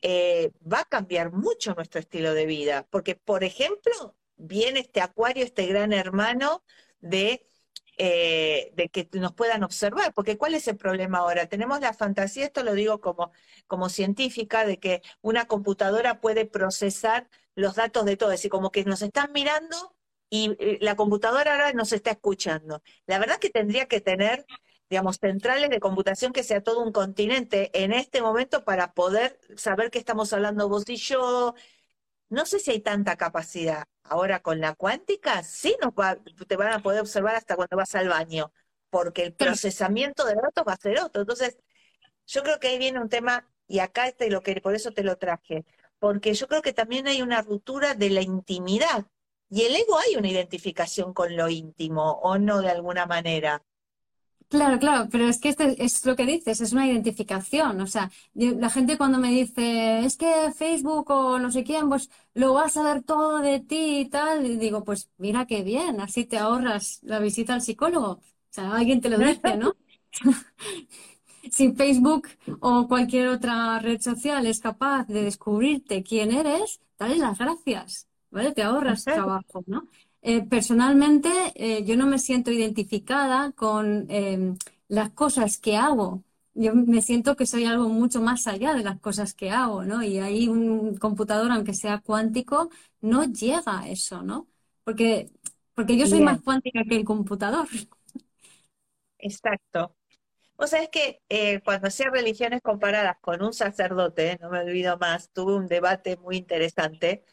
eh, va a cambiar mucho nuestro estilo de vida, porque, por ejemplo, viene este acuario, este gran hermano de, eh, de que nos puedan observar, porque ¿cuál es el problema ahora? Tenemos la fantasía, esto lo digo como, como científica, de que una computadora puede procesar los datos de todo, es decir, como que nos están mirando y eh, la computadora ahora nos está escuchando. La verdad que tendría que tener digamos, centrales de computación que sea todo un continente en este momento para poder saber qué estamos hablando vos y yo. No sé si hay tanta capacidad. Ahora con la cuántica, sí nos va, te van a poder observar hasta cuando vas al baño, porque el procesamiento de datos va a ser otro. Entonces, yo creo que ahí viene un tema, y acá este lo que por eso te lo traje, porque yo creo que también hay una ruptura de la intimidad. Y el ego hay una identificación con lo íntimo, o no de alguna manera. Claro, claro, pero es que este es lo que dices, es una identificación. O sea, la gente cuando me dice, es que Facebook o no sé quién, pues lo vas a ver todo de ti y tal, y digo, pues mira qué bien, así te ahorras la visita al psicólogo. O sea, alguien te lo dice, ¿no? [laughs] si Facebook o cualquier otra red social es capaz de descubrirte quién eres, dale las gracias, ¿vale? Te ahorras trabajo, ¿no? Eh, personalmente, eh, yo no me siento identificada con em, las cosas que hago. Yo me siento que soy algo mucho más allá de las cosas que hago, ¿no? Y ahí un computador, aunque sea cuántico, no llega a eso, ¿no? Porque, porque yo soy más cuántica que el computador. Exacto. O sea, es que eh, cuando hacía religiones comparadas con un sacerdote, no me olvido más, tuve un debate muy interesante,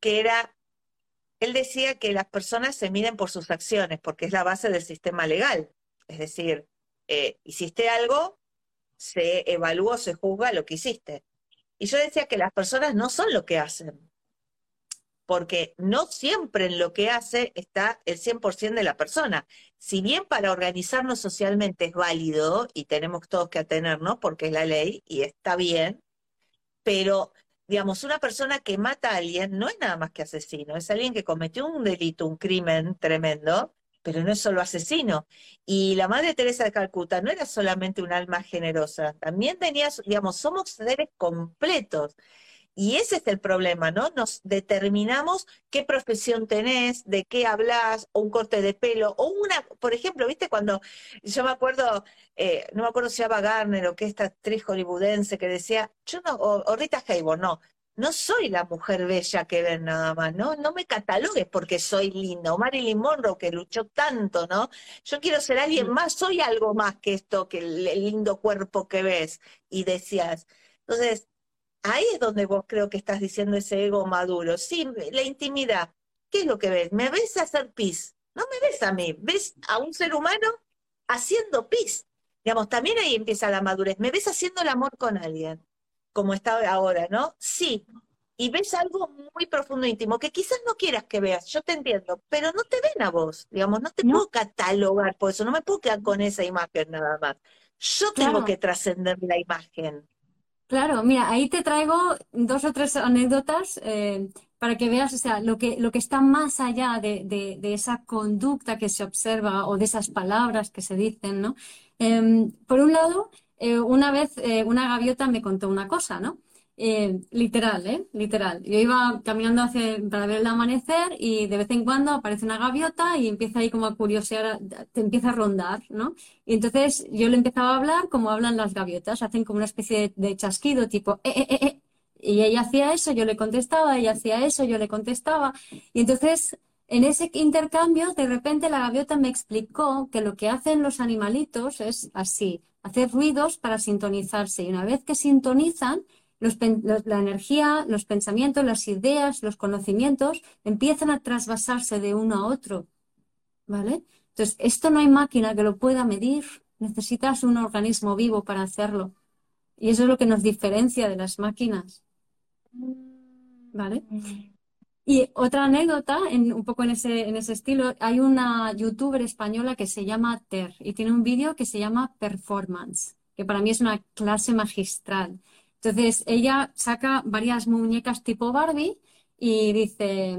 que era él decía que las personas se miden por sus acciones, porque es la base del sistema legal. Es decir, eh, hiciste algo, se evalúa, se juzga lo que hiciste. Y yo decía que las personas no son lo que hacen, porque no siempre en lo que hace está el 100% de la persona. Si bien para organizarnos socialmente es válido y tenemos todos que atenernos porque es la ley y está bien, pero digamos, una persona que mata a alguien no es nada más que asesino, es alguien que cometió un delito, un crimen tremendo, pero no es solo asesino. Y la Madre Teresa de Calcuta no era solamente un alma generosa, también tenía, digamos, somos seres completos. Y ese es el problema, ¿no? Nos determinamos qué profesión tenés, de qué hablas, o un corte de pelo, o una, por ejemplo, ¿viste? Cuando yo me acuerdo, eh, no me acuerdo si era Garner o que esta actriz hollywoodense que decía, yo no, o, Rita Hayworth, no, no soy la mujer bella que ven nada más, ¿no? No me catalogues porque soy linda. O Marilyn Monroe que luchó tanto, ¿no? Yo quiero ser alguien más, soy algo más que esto, que el lindo cuerpo que ves. Y decías, entonces, ahí es donde vos creo que estás diciendo ese ego maduro. Sí, la intimidad. ¿Qué es lo que ves? ¿Me ves hacer pis? No me ves a mí, ves a un ser humano haciendo pis. Digamos, también ahí empieza la madurez. ¿Me ves haciendo el amor con alguien? Como está ahora, ¿no? Sí. Y ves algo muy profundo e íntimo que quizás no quieras que veas, yo te entiendo, pero no te ven a vos, digamos, no te puedo catalogar por eso, no me puedo quedar con esa imagen nada más. Yo tengo que trascender la imagen. Claro, mira, ahí te traigo dos o tres anécdotas eh, para que veas, o sea, lo que, lo que está más allá de, de, esa conducta que se observa o de esas palabras que se dicen, ¿no? Em, por un lado, eh, una vez eh, una gaviota me contó una cosa, ¿no? Eh, literal, ¿eh? Literal. Yo iba caminando hacia, para ver el amanecer y de vez en cuando aparece una gaviota y empieza ahí como a curiosear, te empieza a rondar, ¿no? Y entonces yo le empezaba a hablar como hablan las gaviotas, hacen como una especie de, chasquido tipo, eh, eh, eh, eh, Y ella hacía eso, yo le contestaba, ella hacía eso, yo le contestaba. Y entonces, en ese intercambio, de repente la gaviota me explicó que lo que hacen los animalitos es así, hacer ruidos para sintonizarse. Y una vez que sintonizan, la energía, los pensamientos, las ideas, los conocimientos empiezan a trasvasarse de uno a otro. ¿Vale? Entonces, esto no hay máquina que lo pueda medir. Necesitas un organismo vivo para hacerlo. Y eso es lo que nos diferencia de las máquinas. ¿Vale? Y otra anécdota, en, un poco en ese, en ese estilo, hay una youtuber española que se llama Ter y tiene un vídeo que se llama Performance, que para mí es una clase magistral. Entonces ella saca varias muñecas tipo Barbie y dice,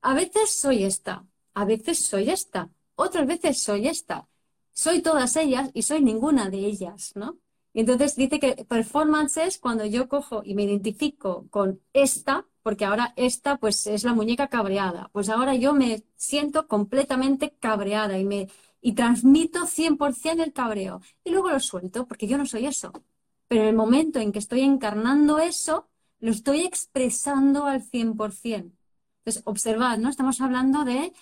a veces soy esta, a veces soy esta, otras veces soy esta, soy todas ellas y soy ninguna de ellas, ¿no? Y entonces dice que performance es cuando yo cojo y me identifico con esta, porque ahora esta pues es la muñeca cabreada, pues ahora yo me siento completamente cabreada y me y transmito 100% el cabreo. Y luego lo suelto porque yo no soy eso pero en el momento en que estoy encarnando eso, lo estoy expresando al 100%. Entonces, observad, ¿no? Estamos hablando de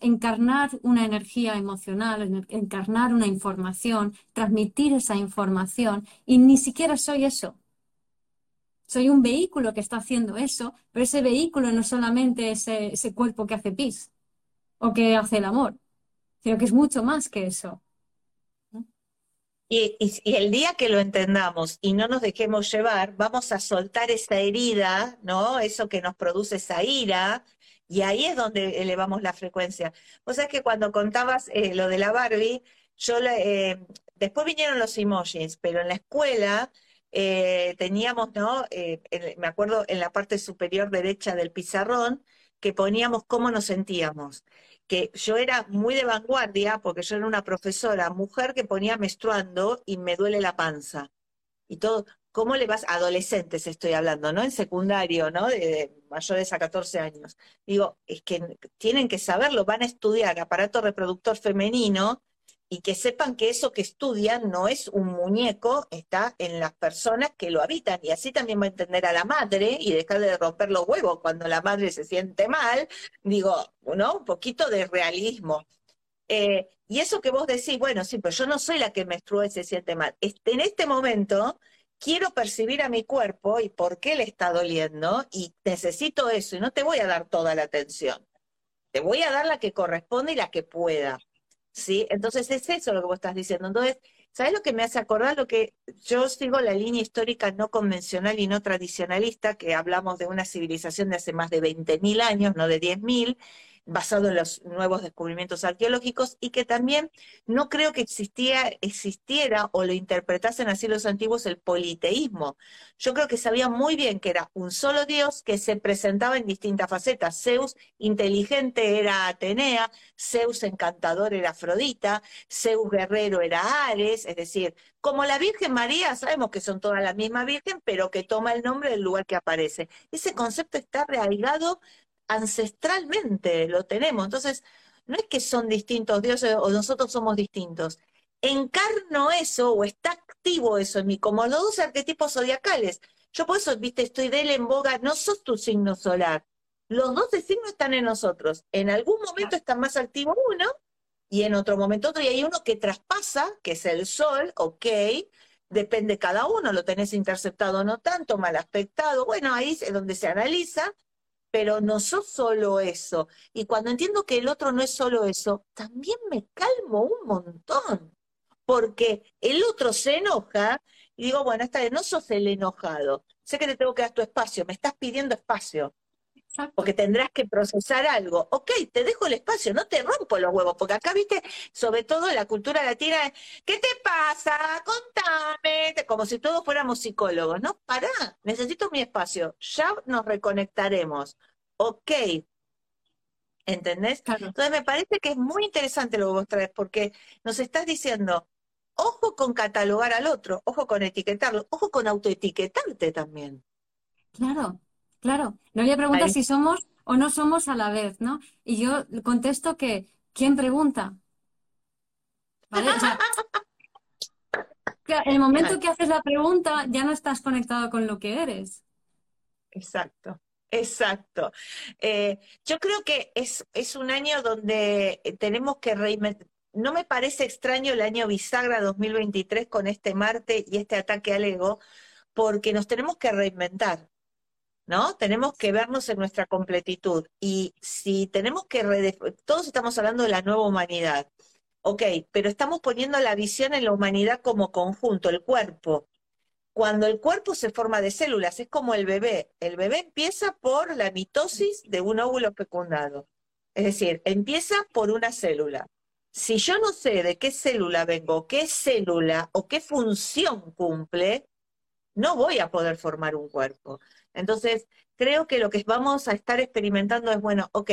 encarnar una energía emocional, encarnar una información, transmitir esa información, y ni siquiera soy eso. Soy un vehículo que está haciendo eso, pero ese vehículo no solamente es ese, ese cuerpo que hace pis o que hace el amor, sino que es mucho más que eso. Y, el día que lo entendamos y no nos dejemos llevar, vamos a soltar esa herida, ¿no? Eso que nos produce esa ira, y ahí es donde elevamos la frecuencia. O sea que cuando contabas eh, lo de la Barbie, yo eh, después vinieron los emojis, pero en la escuela eh, teníamos, ¿no? me acuerdo en la parte superior derecha del pizarrón que poníamos cómo nos sentíamos que yo era muy de vanguardia porque yo era una profesora mujer que ponía menstruando y me duele la panza. Y todo, ¿cómo le vas? Adolescentes estoy hablando, ¿no? En secundario, ¿no? De, mayores a 14 años. Digo, es que tienen que saberlo, van a estudiar aparato reproductor femenino y que sepan que eso que estudian no es un muñeco, está en las personas que lo habitan. Y así también va a entender a la madre y dejar de romper los huevos cuando la madre se siente mal. Digo, ¿no? Un poquito de realismo. Eh, y eso que vos decís, bueno, sí, pero yo no soy la que menstrua y se siente mal. En este momento quiero percibir a mi cuerpo y por qué le está doliendo y necesito eso y no te voy a dar toda la atención. Te voy a dar la que corresponde y la que pueda. ¿Sí? Entonces es eso lo que vos estás diciendo. Entonces, ¿sabes lo que me hace acordar? Lo que yo sigo la línea histórica no convencional y no tradicionalista, que hablamos de una civilización de hace más de 20.000 años, no de 10.000, basado en los nuevos descubrimientos arqueológicos y que también no creo que existía, existiera o lo interpretasen así los antiguos el politeísmo. Yo creo que sabían muy bien que era un solo Dios que se presentaba en distintas facetas. Zeus inteligente era Atenea, Zeus encantador era Afrodita, Zeus guerrero era Ares, es decir, como la Virgen María, sabemos que son todas la misma Virgen, pero que toma el nombre del lugar que aparece. Ese concepto está arraigado ancestralmente lo tenemos. Entonces, no es que son distintos dioses o nosotros somos distintos. Encarno eso o está activo eso en mí, como los dos arquetipos zodiacales. Yo por eso, viste, estoy de él en boga, no sos tu signo solar. Los dos signos están en nosotros. En algún momento está más activo uno y en otro momento otro. Y hay uno que traspasa, que es el sol, ok, depende cada uno, lo tenés interceptado no tanto, mal aspectado. Bueno, ahí es donde se analiza pero no sos solo eso. Y cuando entiendo que el otro no es solo eso, también me calmo un montón, porque el otro se enoja y digo, bueno, esta vez no sos el enojado, sé que te tengo que dar tu espacio, me estás pidiendo espacio. Porque tendrás que procesar algo. Ok, te dejo el espacio, no te rompo los huevos, porque acá, viste, sobre todo la cultura latina, ¿qué te pasa? Contame, como si todos fuéramos psicólogos. No, pará, necesito mi espacio, ya nos reconectaremos. Ok, ¿entendés? Entonces me parece que es muy interesante lo que vos traes, porque nos estás diciendo, ojo con catalogar al otro, ojo con etiquetarlo, ojo con autoetiquetarte también. Claro, Claro, no le pregunta si somos o no somos a la vez, ¿no? Y yo contesto que, ¿quién pregunta? ¿Vale? [laughs] el momento que haces la pregunta ya no estás conectado con lo que eres. Exacto. Exacto. Eh, yo creo que es, es un año donde tenemos que reinventar. No me parece extraño el año bisagra 2023 con este Marte y este ataque al ego, porque nos tenemos que reinventar. ¿No? Tenemos que vernos en nuestra completitud. Y si tenemos que, todos estamos hablando de la nueva humanidad, ok, pero estamos poniendo la visión en la humanidad como conjunto, el cuerpo. Cuando el cuerpo se forma de células, es como el bebé. El bebé empieza por la mitosis de un óvulo fecundado. Es decir, empieza por una célula. Si yo no sé de qué célula vengo, qué célula o qué función cumple, no voy a poder formar un cuerpo. Entonces, creo que lo que vamos a estar experimentando es, bueno, ok,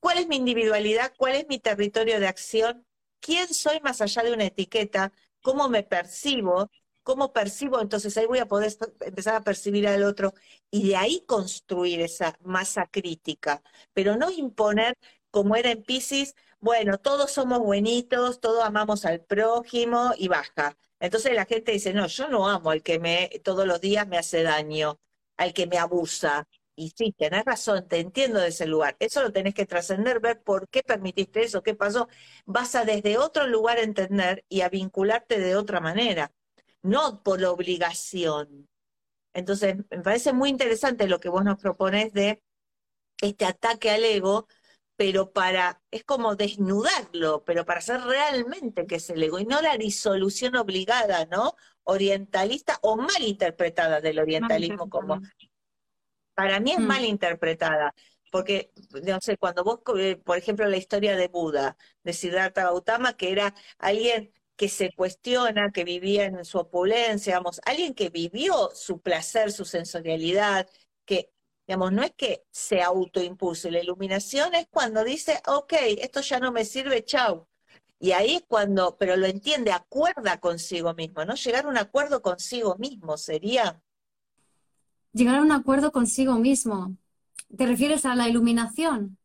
¿cuál es mi individualidad? ¿Cuál es mi territorio de acción? ¿Quién soy más allá de una etiqueta? ¿Cómo me percibo? ¿Cómo percibo? Entonces ahí voy a poder empezar a percibir al otro y de ahí construir esa masa crítica, pero no imponer como era en Pisces, bueno, todos somos buenitos, todos amamos al prójimo y baja. Entonces la gente dice, no, yo no amo al que me todos los días me hace daño al que me abusa. Y sí, tenés razón, te entiendo de ese lugar. Eso lo tenés que trascender, ver por qué permitiste eso, qué pasó. Vas a desde otro lugar entender y a vincularte de otra manera, no por obligación. Entonces, me parece muy interesante lo que vos nos propones de este ataque al ego, pero para, es como desnudarlo, pero para hacer realmente que es el ego, y no la disolución obligada, ¿no? Orientalista o mal interpretada del orientalismo como... Para mí es mm. mal interpretada, porque, no sé, cuando vos, eh, por ejemplo, la historia de Buda, de Siddhartha Gautama, que era alguien que se cuestiona, que vivía en su opulencia, digamos, alguien que vivió su placer, su sensorialidad, que Digamos, no es que se autoimpulse, la iluminación es cuando dice, ok, esto ya no me sirve, chau. Y ahí es cuando, pero lo entiende, acuerda consigo mismo, ¿no? Llegar a un acuerdo consigo mismo sería. Llegar a un acuerdo consigo mismo. ¿Te refieres a la iluminación?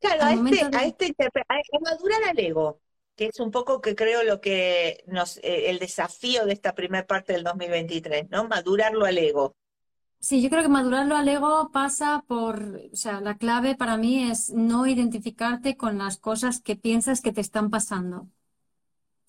Claro, a este, a este a madurar al ego, que es un poco que creo lo que nos, eh, el desafío de esta primera parte del 2023, ¿no? Madurarlo al ego. Sí, yo creo que madurarlo al ego pasa por, o sea, la clave para mí es no identificarte con las cosas que piensas que te están pasando. O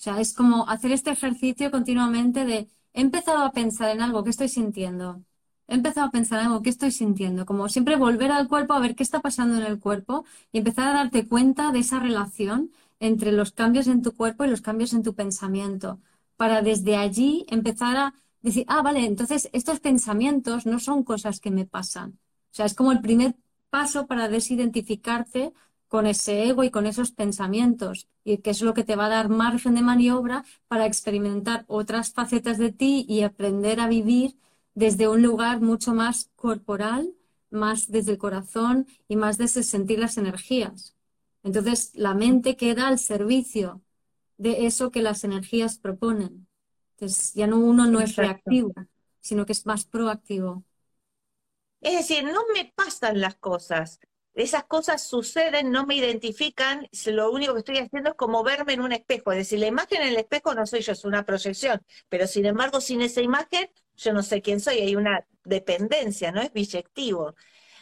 sea, es como hacer este ejercicio continuamente de he empezado a pensar en algo que estoy sintiendo. He empezado a pensar en algo que estoy sintiendo. Como siempre volver al cuerpo a ver qué está pasando en el cuerpo y empezar a darte cuenta de esa relación entre los cambios en tu cuerpo y los cambios en tu pensamiento. Para desde allí empezar a decir, ah, vale, entonces estos pensamientos no son cosas que me pasan. O sea, es como el primer paso para desidentificarte con ese ego y con esos pensamientos, y que es lo que te va a dar margen de maniobra para experimentar otras facetas de ti y aprender a vivir desde un lugar mucho más corporal, más desde el corazón y más desde sentir las energías. Entonces, la mente queda al servicio de eso que las energías proponen. Entonces, ya no uno no es reactivo, sino que es más proactivo. Es decir, no me pasan las cosas. Esas cosas suceden, no me identifican, lo único que estoy haciendo es como verme en un espejo. Es decir, la imagen en el espejo no soy yo, es una proyección. Pero sin embargo, sin esa imagen, yo no sé quién soy, hay una dependencia, ¿no? Es biyectivo.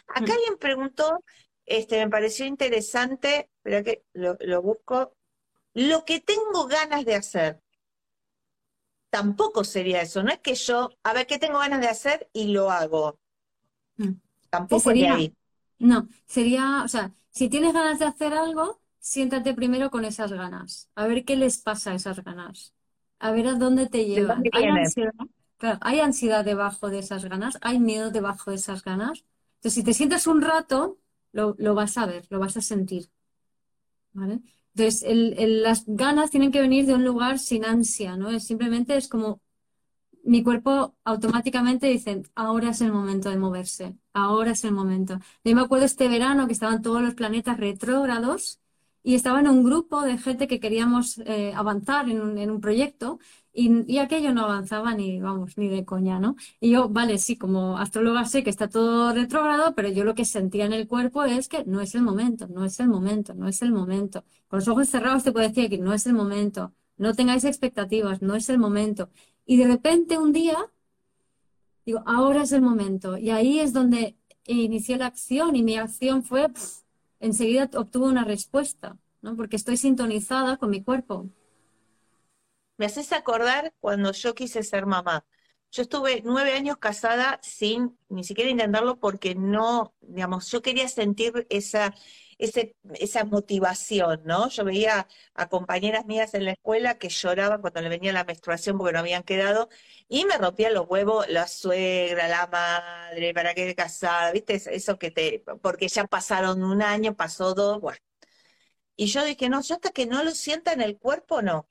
Acá mm. alguien preguntó, este, me pareció interesante, pero que lo, lo busco, lo que tengo ganas de hacer. Tampoco sería eso, no es que yo, a ver, ¿qué tengo ganas de hacer? Y lo hago. Mm. Tampoco sería, ahí. No, sería, o sea, si tienes ganas de hacer algo, siéntate primero con esas ganas. A ver qué les pasa a esas ganas. A ver a dónde te llevan. ¿Hay ansiedad? ¿hay ansiedad debajo de esas ganas? ¿Hay miedo debajo de esas ganas? Entonces, si te sientes un rato, lo, vas a ver, lo vas a sentir. ¿Vale? Entonces, las ganas tienen que venir de un lugar sin ansia, ¿no? Es simplemente es como mi cuerpo automáticamente dice, ahora es el momento de moverse, ahora es el momento. Yo me acuerdo este verano que estaban todos los planetas retrógrados y estaba en un grupo de gente que queríamos eh, avanzar en un, proyecto y, aquello no avanzaba ni, vamos, ni de coña, ¿no? Y yo, vale, sí, como astróloga sé que está todo retrógrado, pero yo lo que sentía en el cuerpo es que no es el momento, no es el momento, no es el momento. Con los ojos cerrados te puedo decir que no es el momento, no tengáis expectativas, no es el momento. Y de repente un día, digo, ahora es el momento. Y ahí es donde inicié la acción y mi acción fue, enseguida obtuve una respuesta, ¿no? Porque estoy sintonizada con mi cuerpo. Me haces acordar cuando yo quise ser mamá. Yo estuve nueve años casada sin ni siquiera intentarlo porque no, digamos, yo quería sentir esa, esa motivación, ¿no? Yo veía a compañeras mías en la escuela que lloraban cuando le venía la menstruación porque no habían quedado y me rompían los huevos la suegra, la madre, para qué casada, ¿viste? Eso que te, porque ya pasaron un año, pasó dos, bueno. Y yo dije, no, yo hasta que no lo sienta en el cuerpo, no.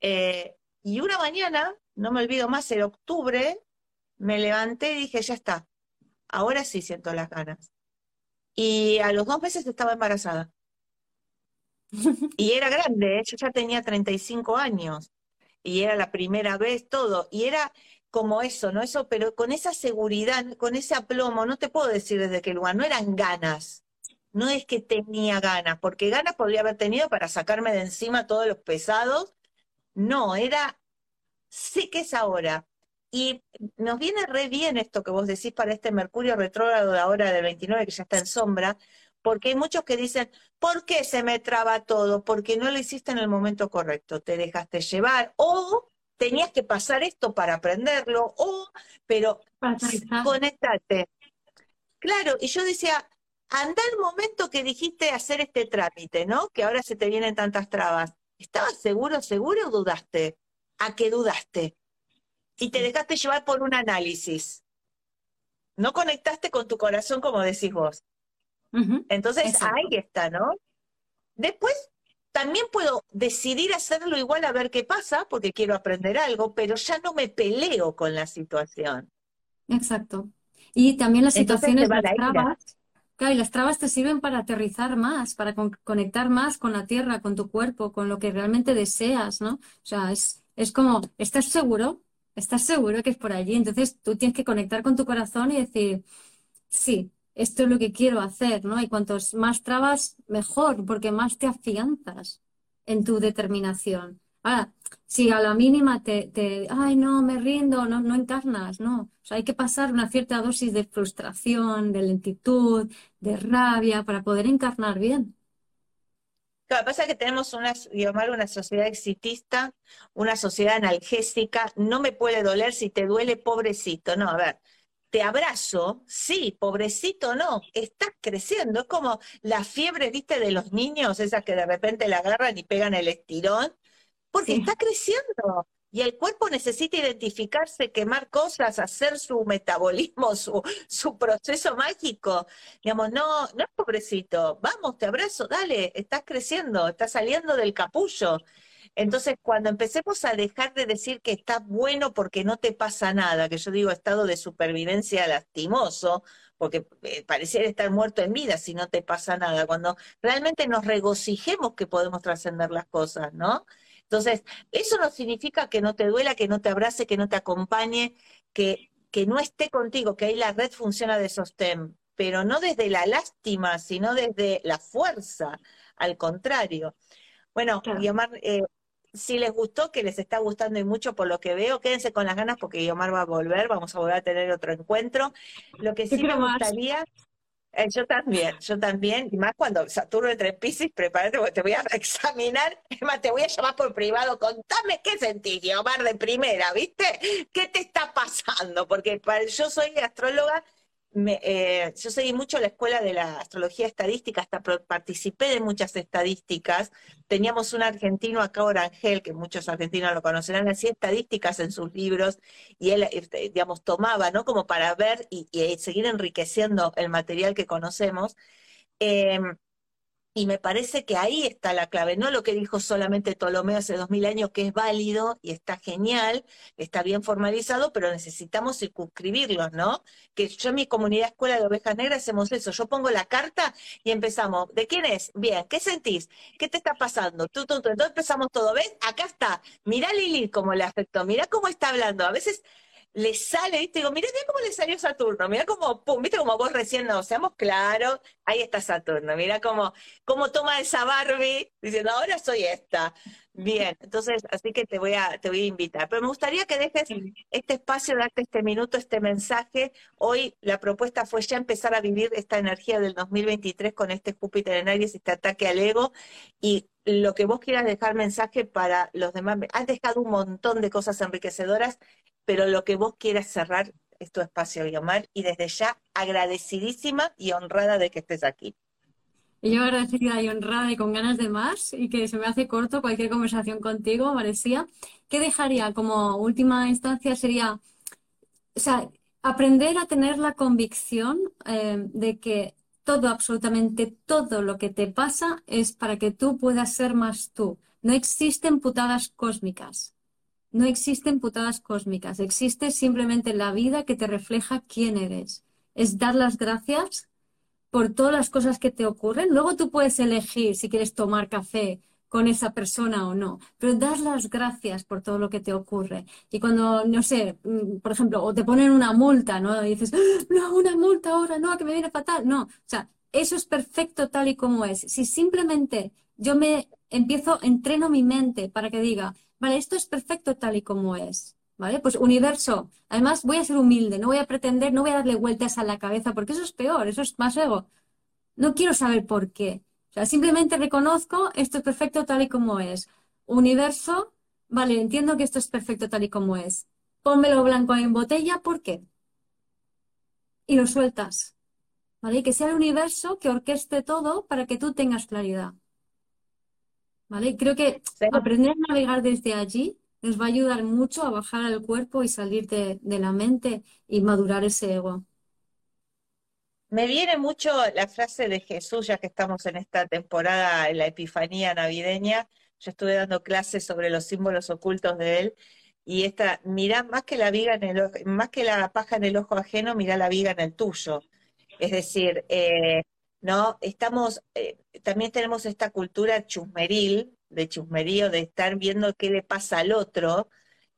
Eh, y una mañana, no me olvido más, en octubre, me levanté y dije, ya está, ahora sí siento las ganas. Y a los dos meses estaba embarazada. [laughs] Y era grande, ¿eh? yo ya tenía 35 años. Y era la primera vez, todo. Y era como eso, ¿no? Eso, pero con esa seguridad, con ese aplomo, no te puedo decir desde qué lugar, no eran ganas. No es que tenía ganas, porque ganas podría haber tenido para sacarme de encima todos los pesados. No, era, sé que es ahora. Y nos viene re bien esto que vos decís para este Mercurio retrógrado de ahora del 29, que ya está en sombra, porque hay muchos que dicen, ¿por qué se me traba todo? Porque no lo hiciste en el momento correcto, te dejaste llevar, o tenías que pasar esto para aprenderlo, o, pero conectate. Claro, y yo decía, anda el momento que dijiste hacer este trámite, ¿no? Que ahora se te vienen tantas trabas. ¿Estabas seguro, seguro o dudaste? ¿A qué dudaste? y te dejaste llevar por un análisis. No conectaste con tu corazón como decís vos. Entonces ahí está, ¿no? Después también puedo decidir hacerlo igual a ver qué pasa, porque quiero aprender algo, pero ya no me peleo con la situación. Exacto. Y también las situaciones, las trabas, claro, y las trabas te sirven para aterrizar más, para conectar más con la tierra, con tu cuerpo, con lo que realmente deseas, ¿no? O sea, es, es como, ¿estás seguro? ¿Estás seguro que es por allí? Entonces tú tienes que conectar con tu corazón y decir, sí, esto es lo que quiero hacer, ¿no? Y cuantos más trabas, mejor, porque más te afianzas en tu determinación. Ahora, si a la mínima te, ay, no, me rindo, no, no encarnas, no. Hay que pasar una cierta dosis de frustración, de lentitud, de rabia para poder encarnar bien. Que pasa es que tenemos una, una sociedad exitista, una sociedad analgésica, no me puede doler si te duele, pobrecito. No, a ver, te abrazo, sí, pobrecito no, estás creciendo. Es como la fiebre, viste, de los niños, esas que de repente la agarran y pegan el estirón, porque está creciendo. y el cuerpo necesita identificarse, quemar cosas, hacer su metabolismo, su, su proceso mágico. Digamos, no, no es pobrecito, vamos, te abrazo, dale, estás creciendo, estás saliendo del capullo. Entonces, cuando empecemos a dejar de decir que estás bueno porque no te pasa nada, que yo digo estado de supervivencia lastimoso, porque eh, pareciera estar muerto en vida si no te pasa nada, cuando realmente nos regocijemos que podemos trascender las cosas, ¿no? Entonces, eso no significa que no te duela, que no te abrace, que no te acompañe, que, que no esté contigo, que ahí la red funciona de sostén, pero no desde la lástima, sino desde la fuerza, al contrario. Bueno, Guiomar, eh, si les gustó, que les está gustando y mucho por lo que veo, quédense con las ganas porque Guiomar va a volver, vamos a volver a tener otro encuentro. Lo que sí me gustaría eh, yo también, yo también, y más cuando Saturno entre Pisces, prepárate porque te voy a más, te voy a llamar por privado, contame qué sentís, Omar, de primera, ¿viste? ¿Qué te está pasando? Porque yo soy astróloga eh, yo seguí mucho la escuela de la astrología estadística, hasta participé de muchas estadísticas. Teníamos un argentino acá, Orangel, que muchos argentinos lo conocerán, hacía estadísticas en sus libros y él, este, digamos, tomaba, ¿no? Como para ver y, seguir enriqueciendo el material que conocemos. Em, y me parece que ahí está la clave, no lo que dijo solamente Ptolomeo hace dos mil años, que es válido y está genial, está bien formalizado, pero necesitamos circunscribirlos, ¿no? Que yo en mi comunidad escuela de ovejas negras hacemos eso, yo pongo la carta y empezamos, ¿de quién es? Bien, ¿qué sentís? ¿Qué te está pasando? Tú, tú. Entonces empezamos todo, ¿ves? Acá está, mirá Lili cómo le afectó, mirá cómo está hablando, a veces le sale, ¿viste? Digo, mirá, cómo le salió Saturno, mira cómo, pum, viste como vos recién no, seamos claros, ahí está Saturno, mira cómo, cómo toma esa Barbie, diciendo, ahora soy esta. Bien, entonces, así que te voy a, te voy a invitar. Pero me gustaría que dejes este espacio, darte este minuto, este mensaje. Hoy la propuesta fue ya empezar a vivir esta energía del 2023 con este Júpiter en Aries, este ataque al ego, y lo que vos quieras dejar mensaje para los demás. Has dejado un montón de cosas enriquecedoras pero lo que vos quieras cerrar es tu espacio, Guiomar, y desde ya agradecidísima y honrada de que estés aquí. Y yo agradecida y honrada y con ganas de más y que se me hace corto cualquier conversación contigo, Maresía. ¿Qué dejaría como última instancia? Sería, o sea, aprender a tener la convicción eh, de que todo, absolutamente todo lo que te pasa es para que tú puedas ser más tú. No existen putadas cósmicas. No existen putadas cósmicas, existe simplemente la vida que te refleja quién eres. Es dar las gracias por todas las cosas que te ocurren. Luego tú puedes elegir si quieres tomar café con esa persona o no, pero dar las gracias por todo lo que te ocurre. Y cuando, no sé, mm, por ejemplo, o te ponen una multa, ¿no? Y dices, ¡Ah, no, una multa ahora, no, que me viene fatal. No, o sea, eso es perfecto tal y como es. Si simplemente yo me empiezo, entreno mi mente para que diga, vale, esto es perfecto tal y como es, ¿vale? Pues universo, además voy a ser humilde, no voy a pretender, no voy a darle vueltas a la cabeza, porque eso es peor, eso es más ego. No quiero saber por qué. O sea, simplemente reconozco esto es perfecto tal y como es. Universo, vale, entiendo que esto es perfecto tal y como es. Pónmelo blanco en botella, ¿por qué? Y lo sueltas. ¿Vale? Y que sea el universo que orqueste todo para que tú tengas claridad. ¿Vale? Creo que aprender a navegar desde allí nos va a ayudar mucho a bajar al cuerpo y salir de, la mente y madurar ese ego. Me viene mucho la frase de Jesús, ya que estamos en esta temporada, en la Epifanía navideña. Yo estuve dando clases sobre los símbolos ocultos de él y esta, mira más que la viga en el más que la paja en el ojo ajeno, mira la viga en el tuyo. Es decir, eh, ¿no? Estamos, eh, también tenemos esta cultura chusmeril, de chusmerío, de estar viendo qué le pasa al otro,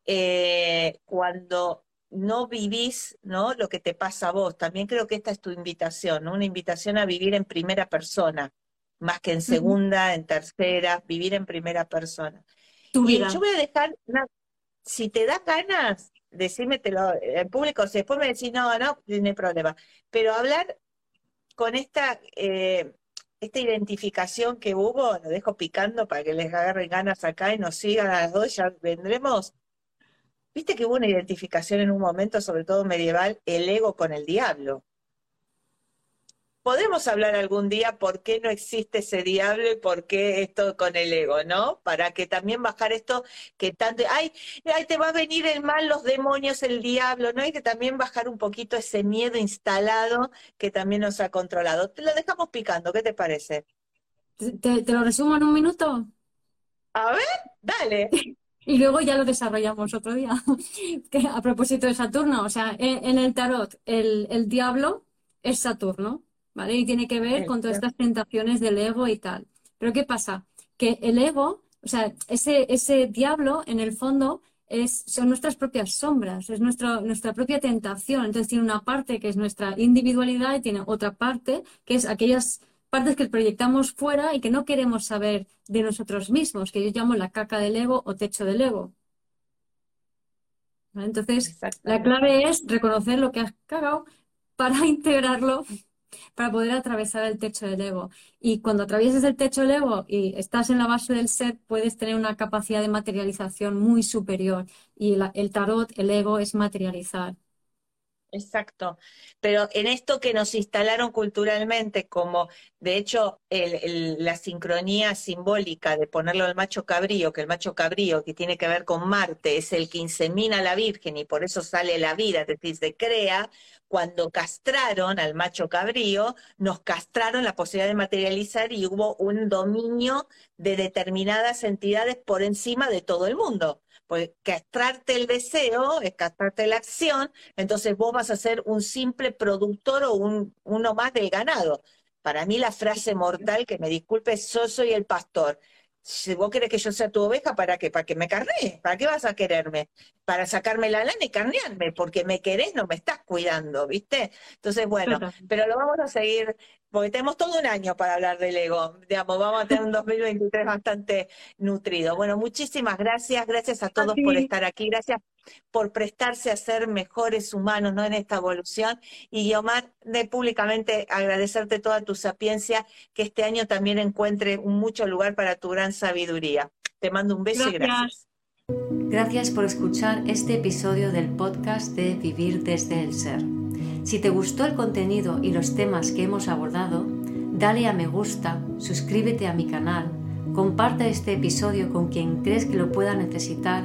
eh, cuando no vivís, ¿no? Lo que te pasa a vos. También creo que esta es tu invitación, Una invitación a vivir en primera persona, más que en segunda, en tercera, vivir en primera persona. y yo voy a dejar, si te da ganas, decímetelo en público, si después me decís, no, no, no tiene problema, pero hablar con esta, eh, esta identificación que hubo, lo dejo picando para que les agarren ganas acá y nos sigan a las dos, ya vendremos. Viste que hubo una identificación en un momento, sobre todo medieval, el ego con el diablo. Podemos hablar algún día por qué no existe ese diablo y por qué esto con el ego, ¿no? Para que también bajar esto que tanto, ay, ay, te va a venir el mal, los demonios, el diablo, ¿no? Hay que también bajar un poquito ese miedo instalado que también nos ha controlado. Te lo dejamos picando, ¿qué te parece? ¿Te, te lo resumo en un minuto? A ver, dale. [laughs] Y luego ya lo desarrollamos otro día. [laughs] a propósito de Saturno, o sea, en, el tarot, el, el, diablo es Saturno, ¿vale? Y tiene que ver con todas estas tentaciones del ego y tal. Pero ¿qué pasa? Que el ego, o sea, ese, ese diablo, en el fondo, es, son nuestras propias sombras, es nuestra, nuestra propia tentación. Entonces tiene una parte que es nuestra individualidad y tiene otra parte que es aquellas partes que proyectamos fuera y que no queremos saber de nosotros mismos, que yo llamo la caca del ego o techo del ego. Entonces, la clave es reconocer lo que has cagado para [laughs] integrarlo, para poder atravesar el techo del ego. Y cuando atraviesas el techo del ego y estás en la base del ser, puedes tener una capacidad de materialización muy superior. Y el tarot, el ego, es materializar. Exacto. Pero en esto que nos instalaron culturalmente, como de hecho la sincronía simbólica de ponerlo al macho cabrío, que el macho cabrío que tiene que ver con Marte es el que insemina a la Virgen y por eso sale la vida, es decir, se crea, cuando castraron al macho cabrío, nos castraron la posibilidad de materializar y hubo un dominio de determinadas entidades por encima de todo el mundo. Pues castrarte el deseo es castrarte la acción, entonces vos vas a ser un simple productor o un, uno más del ganado. Para mí la frase mortal, que me disculpe, yo soy el pastor si vos querés que yo sea tu oveja, ¿para qué? ¿Para que me carné? ¿Para qué vas a quererme? Para sacarme la lana y carnearme, porque me querés, no me estás cuidando, ¿viste? Entonces, bueno, [laughs] pero lo vamos a seguir, porque tenemos todo un año para hablar del ego, digamos, vamos a tener un 2023 bastante nutrido. Bueno, muchísimas gracias, gracias a todos por estar aquí, gracias por prestarse a ser mejores humanos ¿no? en esta evolución. Y Omar, de públicamente agradecerte toda tu sapiencia, que este año también encuentre mucho lugar para tu gran sabiduría. Te mando un beso y gracias. Gracias por escuchar este episodio del podcast de Vivir desde el Ser. Si te gustó el contenido y los temas que hemos abordado, dale a me gusta, suscríbete a mi canal, comparte este episodio con quien crees que lo pueda necesitar